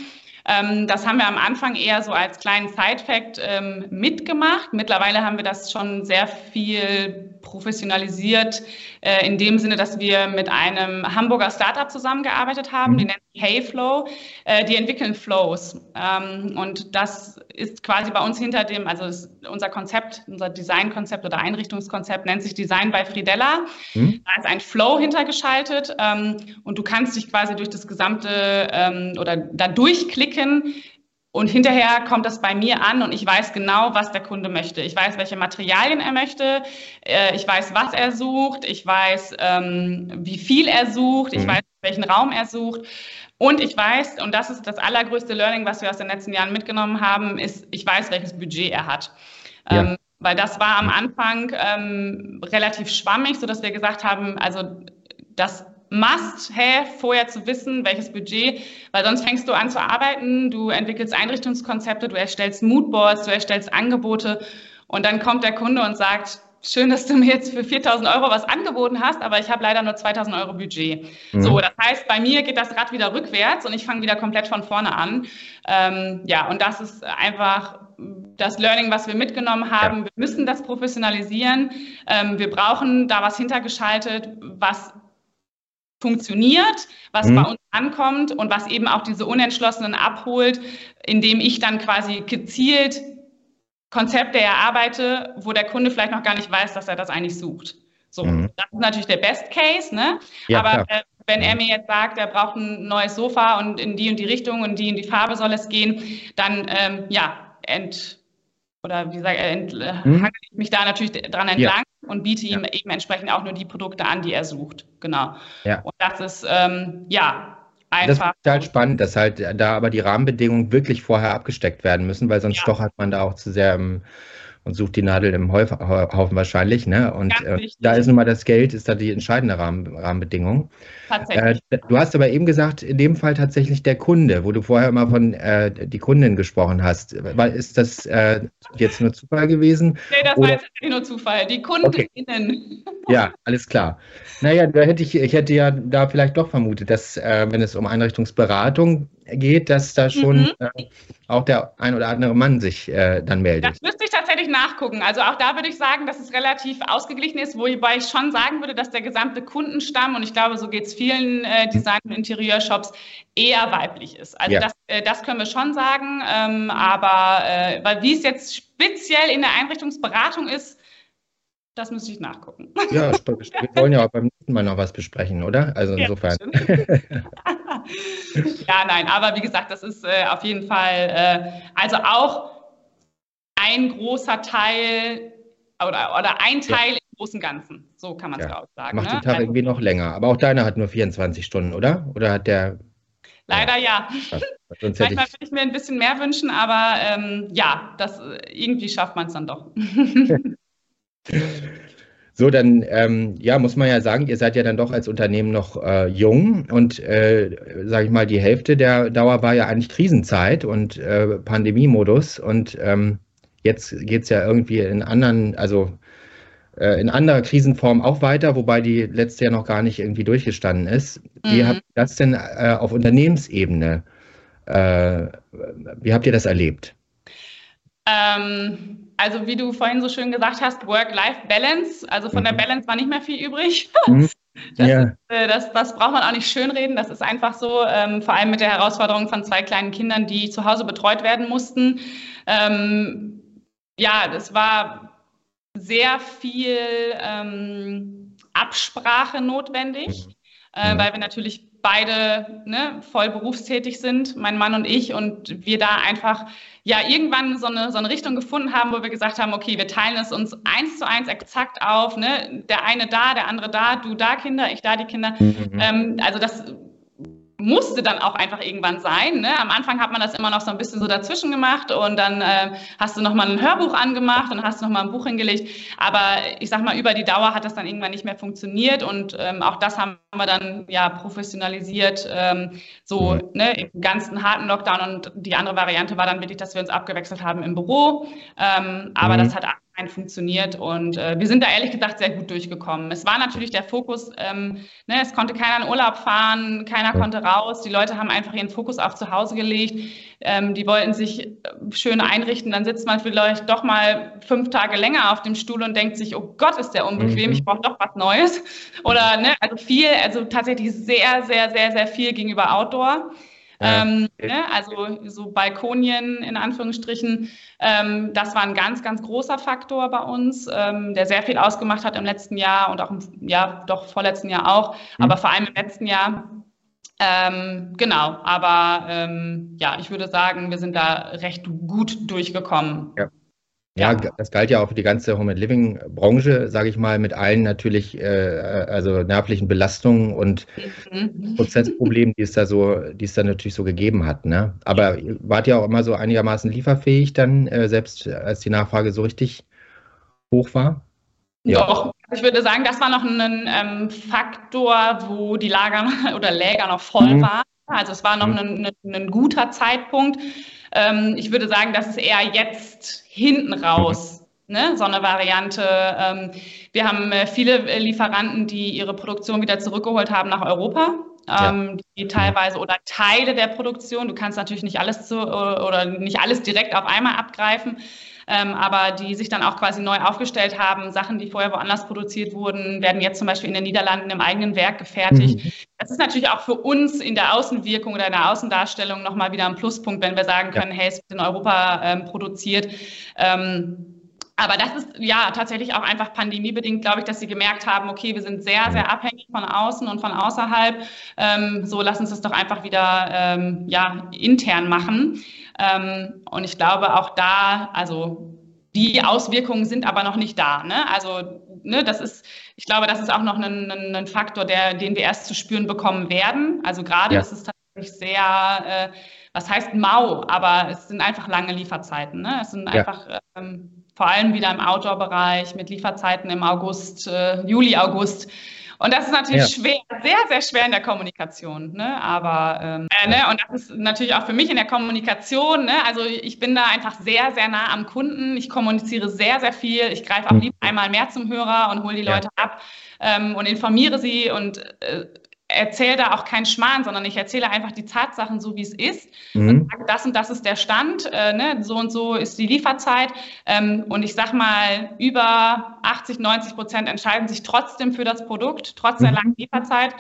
Ähm, das haben wir am Anfang eher so als kleinen Side-Fact ähm, mitgemacht. Mittlerweile haben wir das schon sehr viel professionalisiert, äh, in dem Sinne, dass wir mit einem Hamburger Startup zusammengearbeitet haben, die mhm. nennt sich Heyflow. Äh, die entwickeln Flows. Ähm, und das ist quasi bei uns hinter dem, also unser Konzept, unser Designkonzept oder Einrichtungskonzept nennt sich Design bei Fridella. Mhm. Da ist ein Flow hintergeschaltet ähm, und du kannst dich quasi durch das gesamte ähm, oder da durchklicken, und hinterher kommt das bei mir an und ich weiß genau, was der Kunde möchte. Ich weiß, welche Materialien er möchte. Äh, ich weiß, was er sucht. Ich weiß, ähm, wie viel er sucht. Ich mhm. weiß, welchen Raum er sucht. Und ich weiß, und das ist das allergrößte Learning, was wir aus den letzten Jahren mitgenommen haben, ist, ich weiß, welches Budget er hat. Ja. Ähm, weil das war am Anfang ähm, relativ schwammig, sodass wir gesagt haben, also das Must-Have, vorher zu wissen, welches Budget, weil sonst fängst du an zu arbeiten, du entwickelst Einrichtungskonzepte, du erstellst Moodboards, du erstellst Angebote und dann kommt der Kunde und sagt, schön, dass du mir jetzt für 4000 Euro was angeboten hast, aber ich habe leider nur 2000 Euro Budget. Mhm. So, das heißt, bei mir geht das Rad wieder rückwärts und ich fange wieder komplett von vorne an. Ähm, ja, und das ist einfach das Learning, was wir mitgenommen haben. Ja. Wir müssen das professionalisieren. Ähm, wir brauchen da was hintergeschaltet, was funktioniert, was mhm. bei uns ankommt und was eben auch diese Unentschlossenen abholt, indem ich dann quasi gezielt Konzepte erarbeite, wo der Kunde vielleicht noch gar nicht weiß, dass er das eigentlich sucht. So, mhm. das ist natürlich der Best Case, ne? Ja, Aber äh, wenn er mhm. mir jetzt sagt, er braucht ein neues Sofa und in die und die Richtung und die in die Farbe soll es gehen, dann ähm, ja, ent oder wie ich, äh, mhm. ich mich da natürlich dran entlang ja. und biete ihm ja. eben entsprechend auch nur die Produkte an, die er sucht. Genau. Ja. Und das ist ähm, ja einfach. Das ist halt spannend, dass halt da aber die Rahmenbedingungen wirklich vorher abgesteckt werden müssen, weil sonst ja. doch hat man da auch zu sehr im und sucht die Nadel im Haufen wahrscheinlich. Ne? Und äh, da ist nun mal das Geld, ist da die entscheidende Rahmen, Rahmenbedingung. Tatsächlich. Äh, du hast aber eben gesagt, in dem Fall tatsächlich der Kunde, wo du vorher immer von äh, die Kundin gesprochen hast. Ist das äh, jetzt nur Zufall gewesen? Nee, das Oder? war jetzt nur Zufall. Die Kundinnen. Okay. Ja, alles klar. Naja, da hätte ich, ich hätte ja da vielleicht doch vermutet, dass, äh, wenn es um Einrichtungsberatung geht, dass da schon mhm. äh, auch der ein oder andere Mann sich äh, dann meldet. Das müsste ich tatsächlich nachgucken. Also auch da würde ich sagen, dass es relativ ausgeglichen ist, wobei ich schon sagen würde, dass der gesamte Kundenstamm, und ich glaube, so geht es vielen äh, mhm. Design- und Interieurshops, eher weiblich ist. Also ja. das, äh, das können wir schon sagen. Ähm, aber äh, weil wie es jetzt speziell in der Einrichtungsberatung ist, das müsste ich nachgucken. Ja, wir wollen ja auch beim nächsten Mal noch was besprechen, oder? Also insofern. Ja, nein, aber wie gesagt, das ist äh, auf jeden Fall, äh, also auch ein großer Teil oder, oder ein Teil ja. im großen Ganzen. So kann man es ja. auch sagen. Macht ne? den Tag also, irgendwie noch länger. Aber auch deiner hat nur 24 Stunden, oder? Oder hat der. Leider ja. ja. Manchmal würde ich mir ein bisschen mehr wünschen, aber ähm, ja, das, irgendwie schafft man es dann doch. So, dann ähm, ja, muss man ja sagen, ihr seid ja dann doch als Unternehmen noch äh, jung und äh, sage ich mal, die Hälfte der Dauer war ja eigentlich Krisenzeit und äh, Pandemiemodus und ähm, jetzt geht es ja irgendwie in anderen, also äh, in anderer Krisenform auch weiter, wobei die letzte ja noch gar nicht irgendwie durchgestanden ist. Mhm. Wie habt ihr das denn äh, auf Unternehmensebene, äh, wie habt ihr das erlebt? Ähm also wie du vorhin so schön gesagt hast, Work-Life-Balance. Also von mhm. der Balance war nicht mehr viel übrig. Mhm. Das, ja. äh, das, das, braucht man auch nicht schönreden. Das ist einfach so, ähm, vor allem mit der Herausforderung von zwei kleinen Kindern, die zu Hause betreut werden mussten. Ähm, ja, das war sehr viel ähm, Absprache notwendig, mhm. äh, weil wir natürlich beide ne, voll berufstätig sind, mein Mann und ich, und wir da einfach ja irgendwann so eine, so eine Richtung gefunden haben, wo wir gesagt haben, okay, wir teilen es uns eins zu eins exakt auf, ne? der eine da, der andere da, du da Kinder, ich da die Kinder. Mhm. Ähm, also das musste dann auch einfach irgendwann sein. Ne? Am Anfang hat man das immer noch so ein bisschen so dazwischen gemacht und dann äh, hast du nochmal ein Hörbuch angemacht und hast nochmal ein Buch hingelegt. Aber ich sag mal, über die Dauer hat das dann irgendwann nicht mehr funktioniert und ähm, auch das haben wir dann ja professionalisiert, ähm, so mhm. ne, im ganzen harten Lockdown und die andere Variante war dann wirklich, dass wir uns abgewechselt haben im Büro. Ähm, aber mhm. das hat funktioniert und äh, wir sind da ehrlich gesagt sehr gut durchgekommen. Es war natürlich der Fokus, ähm, ne, es konnte keiner in Urlaub fahren, keiner konnte raus, die Leute haben einfach ihren Fokus auf zu Hause gelegt, ähm, die wollten sich äh, schön einrichten, dann sitzt man vielleicht doch mal fünf Tage länger auf dem Stuhl und denkt sich, oh Gott, ist der unbequem, mhm. ich brauche doch was Neues. Oder ne, also viel, also tatsächlich sehr, sehr, sehr, sehr viel gegenüber Outdoor. Ähm, ne? Also so Balkonien in Anführungsstrichen, ähm, das war ein ganz, ganz großer Faktor bei uns, ähm, der sehr viel ausgemacht hat im letzten Jahr und auch im ja, doch vorletzten Jahr auch, mhm. aber vor allem im letzten Jahr. Ähm, genau, aber ähm, ja, ich würde sagen, wir sind da recht gut durchgekommen. Ja. Ja, das galt ja auch für die ganze Home and Living Branche, sage ich mal, mit allen natürlich, äh, also nervlichen Belastungen und mhm. Prozessproblemen, die es da so, die es da natürlich so gegeben hat. Ne? Aber wart ihr auch immer so einigermaßen lieferfähig dann, äh, selbst als die Nachfrage so richtig hoch war? Ja. Doch, ich würde sagen, das war noch ein ähm, Faktor, wo die Lager oder Läger noch voll mhm. waren. Also es war noch mhm. ein, ein, ein guter Zeitpunkt. Ähm, ich würde sagen, das ist eher jetzt hinten raus. Ne, so eine Variante. Ähm, wir haben äh, viele Lieferanten, die ihre Produktion wieder zurückgeholt haben nach Europa. Ähm, ja. die teilweise oder Teile der Produktion, du kannst natürlich nicht alles zu, oder nicht alles direkt auf einmal abgreifen, ähm, aber die sich dann auch quasi neu aufgestellt haben. Sachen, die vorher woanders produziert wurden, werden jetzt zum Beispiel in den Niederlanden im eigenen Werk gefertigt. Mhm. Das ist natürlich auch für uns in der Außenwirkung oder in der Außendarstellung nochmal wieder ein Pluspunkt, wenn wir sagen können, ja. hey, es wird in Europa ähm, produziert. Ähm, aber das ist ja tatsächlich auch einfach pandemiebedingt, glaube ich, dass sie gemerkt haben, okay, wir sind sehr, sehr abhängig von außen und von außerhalb. Ähm, so lass uns das doch einfach wieder ähm, ja, intern machen. Ähm, und ich glaube auch da, also die Auswirkungen sind aber noch nicht da. Ne? Also ne, das ist, ich glaube, das ist auch noch ein, ein, ein, Faktor, der, den wir erst zu spüren bekommen werden. Also gerade ja. ist es tatsächlich sehr, äh, was heißt mau, aber es sind einfach lange Lieferzeiten. Ne? Es sind ja. einfach ähm, vor allem wieder im Outdoor-Bereich mit Lieferzeiten im August, äh, Juli, August. Und das ist natürlich ja. schwer, sehr, sehr schwer in der Kommunikation. Ne? Aber ähm, äh, ne? und das ist natürlich auch für mich in der Kommunikation. Ne? Also ich bin da einfach sehr, sehr nah am Kunden. Ich kommuniziere sehr, sehr viel. Ich greife auch mhm. lieber einmal mehr zum Hörer und hole die Leute ja. ab ähm, und informiere sie und äh, erzähle da auch keinen Schmarrn, sondern ich erzähle einfach die Tatsachen so, wie es ist mhm. und sage, das und das ist der Stand, äh, ne? so und so ist die Lieferzeit ähm, und ich sag mal, über 80, 90 Prozent entscheiden sich trotzdem für das Produkt, trotz der mhm. langen Lieferzeit,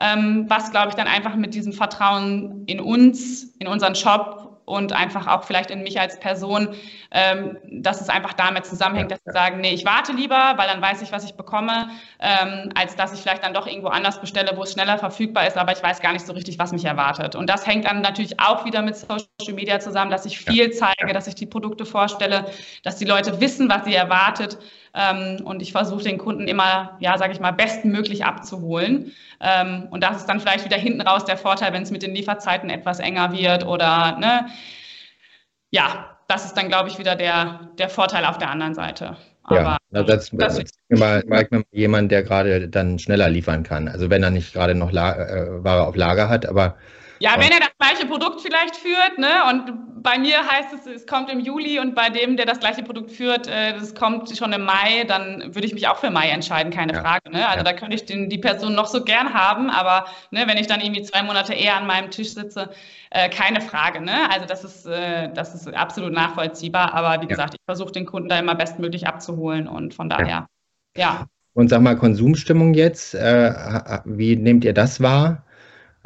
ähm, was, glaube ich, dann einfach mit diesem Vertrauen in uns, in unseren Shop und einfach auch vielleicht in mich als Person, ähm, dass es einfach damit zusammenhängt, dass sie sagen, nee, ich warte lieber, weil dann weiß ich, was ich bekomme, ähm, als dass ich vielleicht dann doch irgendwo anders bestelle, wo es schneller verfügbar ist, aber ich weiß gar nicht so richtig, was mich erwartet. Und das hängt dann natürlich auch wieder mit Social Media zusammen, dass ich viel zeige, dass ich die Produkte vorstelle, dass die Leute wissen, was sie erwartet. Ähm, und ich versuche den Kunden immer, ja, sage ich mal, bestmöglich abzuholen. Ähm, und das ist dann vielleicht wieder hinten raus der Vorteil, wenn es mit den Lieferzeiten etwas enger wird oder, ne, ja, das ist dann, glaube ich, wieder der, der Vorteil auf der anderen Seite. Aber ja, das, das, das mal, man jemand, der gerade dann schneller liefern kann. Also wenn er nicht gerade noch La äh, Ware auf Lager hat, aber ja, wenn er das gleiche Produkt vielleicht führt, ne? Und bei mir heißt es, es kommt im Juli und bei dem, der das gleiche Produkt führt, äh, das kommt schon im Mai, dann würde ich mich auch für Mai entscheiden, keine ja. Frage. Ne? Also ja. da könnte ich den, die Person noch so gern haben, aber ne, wenn ich dann irgendwie zwei Monate eher an meinem Tisch sitze, äh, keine Frage. Ne? Also das ist, äh, das ist absolut nachvollziehbar. Aber wie gesagt, ich versuche den Kunden da immer bestmöglich abzuholen und von daher, ja. Und sag mal, Konsumstimmung jetzt, äh, wie nehmt ihr das wahr?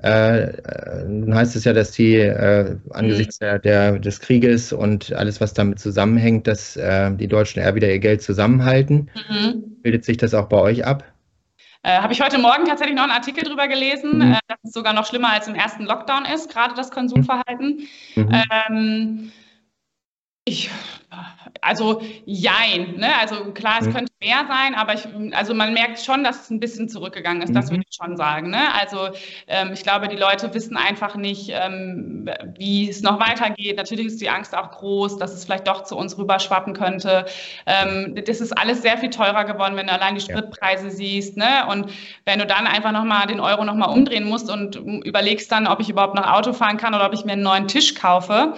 Äh, nun heißt es ja, dass die äh, angesichts mhm. der, der, des Krieges und alles, was damit zusammenhängt, dass äh, die Deutschen eher wieder ihr Geld zusammenhalten. Mhm. Bildet sich das auch bei euch ab? Äh, Habe ich heute Morgen tatsächlich noch einen Artikel drüber gelesen, mhm. äh, dass es sogar noch schlimmer als im ersten Lockdown ist, gerade das Konsumverhalten. Mhm. Ähm, ich, also jein, ne? Also klar, es mhm. könnte mehr sein, aber ich, also man merkt schon, dass es ein bisschen zurückgegangen ist, das mhm. würde ich schon sagen. Ne? Also ähm, ich glaube, die Leute wissen einfach nicht, ähm, wie es noch weitergeht. Natürlich ist die Angst auch groß, dass es vielleicht doch zu uns rüberschwappen könnte. Ähm, das ist alles sehr viel teurer geworden, wenn du allein die Spritpreise ja. siehst. Ne? Und wenn du dann einfach nochmal den Euro nochmal umdrehen musst und überlegst dann, ob ich überhaupt noch Auto fahren kann oder ob ich mir einen neuen Tisch kaufe.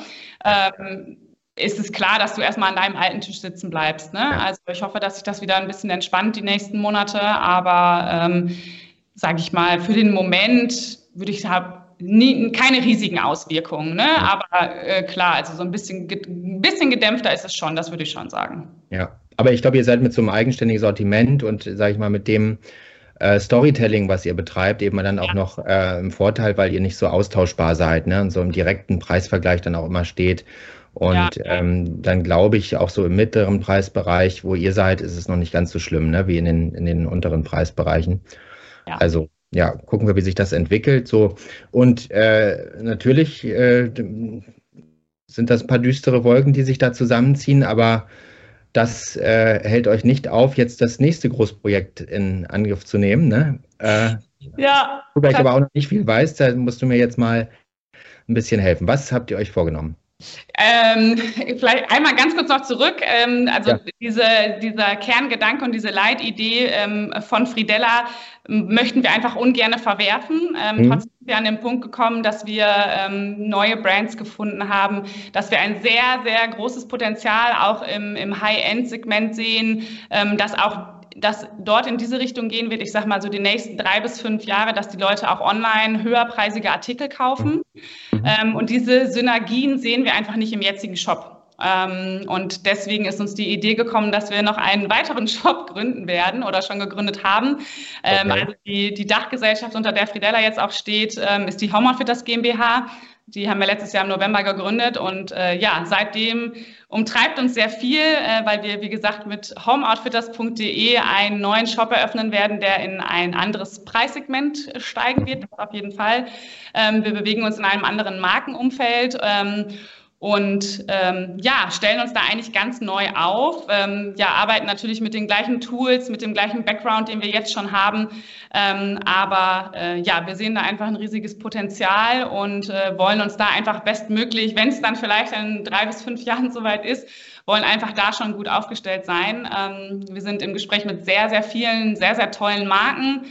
Ähm, ist es klar, dass du erstmal an deinem alten Tisch sitzen bleibst. Ne? Ja. Also ich hoffe, dass sich das wieder ein bisschen entspannt die nächsten Monate, aber ähm, sage ich mal, für den Moment würde ich sagen, nie, keine riesigen Auswirkungen, ne? Ja. aber äh, klar, also so ein bisschen, ein bisschen gedämpfter ist es schon, das würde ich schon sagen. Ja, aber ich glaube, ihr seid mit so einem eigenständigen Sortiment und, sage ich mal, mit dem äh, Storytelling, was ihr betreibt, eben dann auch ja. noch äh, im Vorteil, weil ihr nicht so austauschbar seid ne? und so im direkten Preisvergleich dann auch immer steht. Und ja. ähm, dann glaube ich, auch so im mittleren Preisbereich, wo ihr seid, ist es noch nicht ganz so schlimm, ne, wie in den, in den unteren Preisbereichen. Ja. Also ja, gucken wir, wie sich das entwickelt. So und äh, natürlich äh, sind das ein paar düstere Wolken, die sich da zusammenziehen, aber das äh, hält euch nicht auf, jetzt das nächste Großprojekt in Angriff zu nehmen. Ne? Äh, ja. Wobei ich aber auch noch nicht viel weiß, da musst du mir jetzt mal ein bisschen helfen. Was habt ihr euch vorgenommen? Ähm, vielleicht einmal ganz kurz noch zurück. Ähm, also ja. diese, dieser Kerngedanke und diese Leitidee ähm, von Friedella möchten wir einfach ungern verwerfen. Ähm, mhm. Trotzdem sind wir an den Punkt gekommen, dass wir ähm, neue Brands gefunden haben, dass wir ein sehr, sehr großes Potenzial auch im, im High-End-Segment sehen, ähm, dass auch dass dort in diese Richtung gehen wird, ich sage mal so die nächsten drei bis fünf Jahre, dass die Leute auch online höherpreisige Artikel kaufen. Mhm. Ähm, und diese Synergien sehen wir einfach nicht im jetzigen Shop. Ähm, und deswegen ist uns die Idee gekommen, dass wir noch einen weiteren Shop gründen werden oder schon gegründet haben. Ähm, okay. Also die, die Dachgesellschaft, unter der Friedella jetzt auch steht, ähm, ist die Home Outfitters GmbH. Die haben wir letztes Jahr im November gegründet und äh, ja, seitdem umtreibt uns sehr viel, äh, weil wir, wie gesagt, mit homeoutfitters.de einen neuen Shop eröffnen werden, der in ein anderes Preissegment steigen wird, auf jeden Fall. Ähm, wir bewegen uns in einem anderen Markenumfeld. Ähm, und ähm, ja, stellen uns da eigentlich ganz neu auf. Ähm, ja, arbeiten natürlich mit den gleichen Tools, mit dem gleichen Background, den wir jetzt schon haben. Ähm, aber äh, ja, wir sehen da einfach ein riesiges Potenzial und äh, wollen uns da einfach bestmöglich, wenn es dann vielleicht in drei bis fünf Jahren soweit ist, wollen einfach da schon gut aufgestellt sein. Ähm, wir sind im Gespräch mit sehr, sehr vielen, sehr, sehr tollen Marken.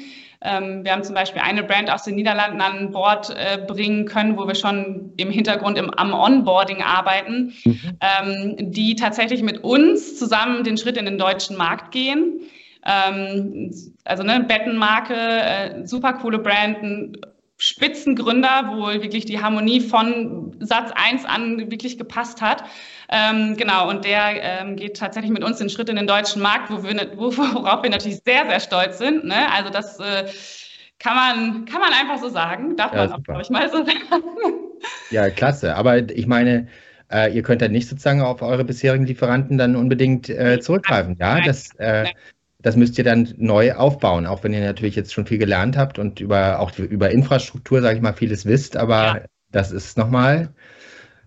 Ähm, wir haben zum Beispiel eine Brand aus den Niederlanden an Bord äh, bringen können, wo wir schon im Hintergrund im, am Onboarding arbeiten, mhm. ähm, die tatsächlich mit uns zusammen den Schritt in den deutschen Markt gehen. Ähm, also eine Bettenmarke, äh, super coole Brand, ein Spitzengründer, wo wirklich die Harmonie von Satz 1 an wirklich gepasst hat. Ähm, genau, und der ähm, geht tatsächlich mit uns den Schritt in den deutschen Markt, wo wir, worauf wir natürlich sehr, sehr stolz sind. Ne? Also das äh, kann, man, kann man einfach so sagen, darf ja, man auch, glaube ich, mal so sagen. Ja, klasse. Aber ich meine, äh, ihr könnt ja nicht sozusagen auf eure bisherigen Lieferanten dann unbedingt äh, zurückgreifen. Ja, das, äh, das müsst ihr dann neu aufbauen, auch wenn ihr natürlich jetzt schon viel gelernt habt und über auch über Infrastruktur, sage ich mal, vieles wisst, aber ja. das ist nochmal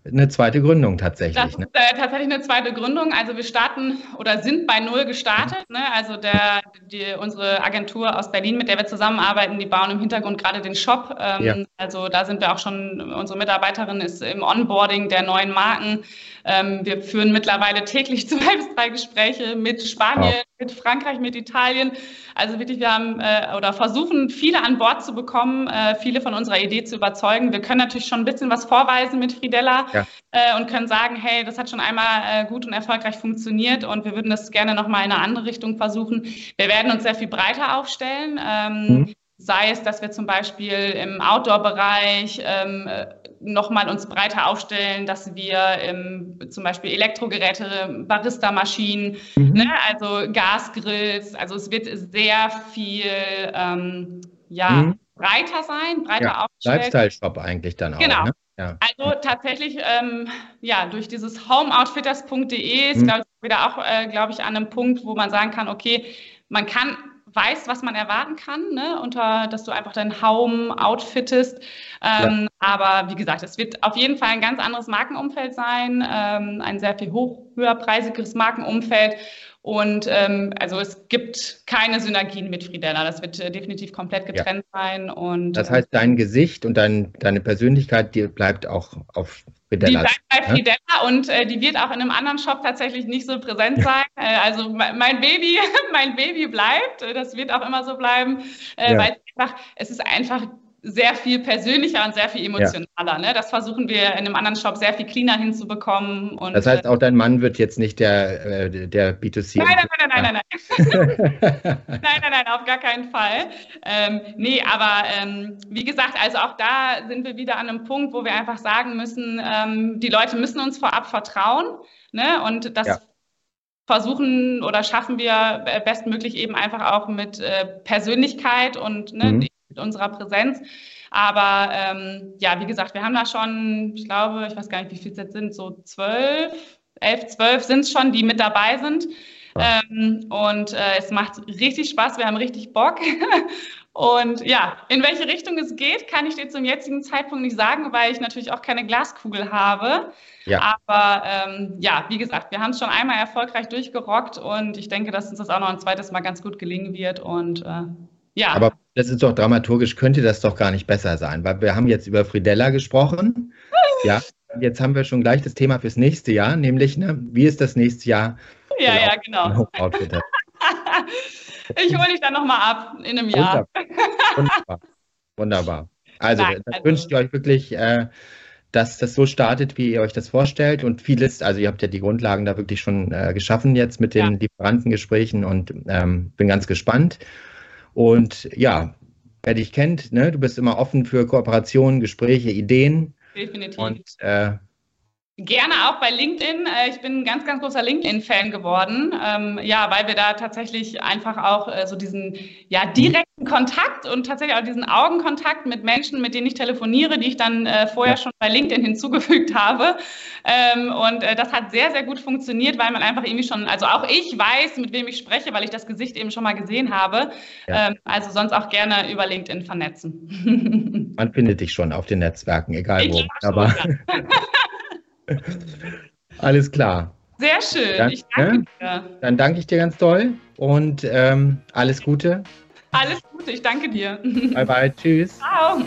eine zweite Gründung tatsächlich. Das ne? ist äh, tatsächlich eine zweite Gründung. Also wir starten oder sind bei null gestartet. Ne? Also der, die, unsere Agentur aus Berlin, mit der wir zusammenarbeiten, die bauen im Hintergrund gerade den Shop. Ähm, ja. Also da sind wir auch schon, unsere Mitarbeiterin ist im Onboarding der neuen Marken. Ähm, wir führen mittlerweile täglich zwei bis drei Gespräche mit Spanien. Mit Frankreich, mit Italien. Also wirklich, wir haben äh, oder versuchen, viele an Bord zu bekommen, äh, viele von unserer Idee zu überzeugen. Wir können natürlich schon ein bisschen was vorweisen mit Fridella ja. äh, und können sagen, hey, das hat schon einmal äh, gut und erfolgreich funktioniert und wir würden das gerne nochmal in eine andere Richtung versuchen. Wir werden uns sehr viel breiter aufstellen. Ähm, mhm. Sei es, dass wir zum Beispiel im Outdoor-Bereich ähm, nochmal uns breiter aufstellen, dass wir ähm, zum Beispiel Elektrogeräte, Barista-Maschinen, mhm. ne, also Gasgrills, also es wird sehr viel ähm, ja, mhm. breiter sein, breiter ja, aufgestellt. Lifestyle-Shop eigentlich dann auch. Genau. Ne? Ja. Also tatsächlich, ähm, ja, durch dieses homeoutfitters.de ist, mhm. glaube ich, wieder auch, äh, glaube ich, an einem Punkt, wo man sagen kann, okay, man kann weißt, was man erwarten kann, ne? unter, dass du einfach dein Home outfittest. Ähm, ja. Aber wie gesagt, es wird auf jeden Fall ein ganz anderes Markenumfeld sein, ähm, ein sehr viel hoch, höherpreisiges Markenumfeld. Und ähm, also es gibt keine Synergien mit Friedella. Das wird äh, definitiv komplett getrennt ja. sein. Und, das heißt, dein Gesicht und dein, deine Persönlichkeit, die bleibt auch auf Fridella. Die bleibt bei Fridella ne? und äh, die wird auch in einem anderen Shop tatsächlich nicht so präsent sein. äh, also mein Baby, mein Baby bleibt. Das wird auch immer so bleiben, äh, ja. weil es einfach, es ist einfach sehr viel persönlicher und sehr viel emotionaler. Ja. Ne? Das versuchen wir in einem anderen Shop sehr viel cleaner hinzubekommen. Das heißt, äh, auch dein Mann wird jetzt nicht der, äh, der B2C. Nein, nein, nein, nein, nein, nein. nein, nein, nein, auf gar keinen Fall. Ähm, nee, aber ähm, wie gesagt, also auch da sind wir wieder an einem Punkt, wo wir einfach sagen müssen, ähm, die Leute müssen uns vorab vertrauen. Ne? Und das ja. versuchen oder schaffen wir bestmöglich eben einfach auch mit äh, Persönlichkeit und ne, mhm mit unserer Präsenz. Aber ähm, ja, wie gesagt, wir haben da schon, ich glaube, ich weiß gar nicht, wie viele es sind, so zwölf, elf, zwölf sind es schon, die mit dabei sind. Ähm, und äh, es macht richtig Spaß, wir haben richtig Bock. und ja, in welche Richtung es geht, kann ich dir zum jetzigen Zeitpunkt nicht sagen, weil ich natürlich auch keine Glaskugel habe. Ja. Aber ähm, ja, wie gesagt, wir haben es schon einmal erfolgreich durchgerockt und ich denke, dass uns das auch noch ein zweites Mal ganz gut gelingen wird. Und äh, ja. Aber das ist doch dramaturgisch, könnte das doch gar nicht besser sein, weil wir haben jetzt über Friedella gesprochen. ja, jetzt haben wir schon gleich das Thema fürs nächste Jahr, nämlich, ne, wie ist das nächste Jahr? Ja, ja, genau. ich hole dich dann nochmal ab in einem Jahr. Wunderbar. Wunderbar. Also, Nein, also, wünsche ich euch wirklich, äh, dass das so startet, wie ihr euch das vorstellt und vieles, also ihr habt ja die Grundlagen da wirklich schon äh, geschaffen jetzt mit den ja. Lieferantengesprächen und ähm, bin ganz gespannt. Und ja, wer dich kennt, ne, du bist immer offen für Kooperationen, Gespräche, Ideen. Definitiv. Und äh, Gerne auch bei LinkedIn. Äh, ich bin ein ganz, ganz großer LinkedIn-Fan geworden. Ähm, ja, weil wir da tatsächlich einfach auch äh, so diesen ja, direkten Kontakt und tatsächlich auch diesen Augenkontakt mit Menschen, mit denen ich telefoniere, die ich dann äh, vorher schon bei LinkedIn hinzugefügt habe. Ähm, und äh, das hat sehr, sehr gut funktioniert, weil man einfach irgendwie schon, also auch ich weiß, mit wem ich spreche, weil ich das Gesicht eben schon mal gesehen habe. Ja. Ähm, also sonst auch gerne über LinkedIn vernetzen. Man findet dich schon auf den Netzwerken, egal ich wo. Aber. Alles klar. Sehr schön. Dann, ich danke dir. Dann danke ich dir ganz toll und ähm, alles Gute. Alles Gute, ich danke dir. Bye bye, tschüss. Ciao.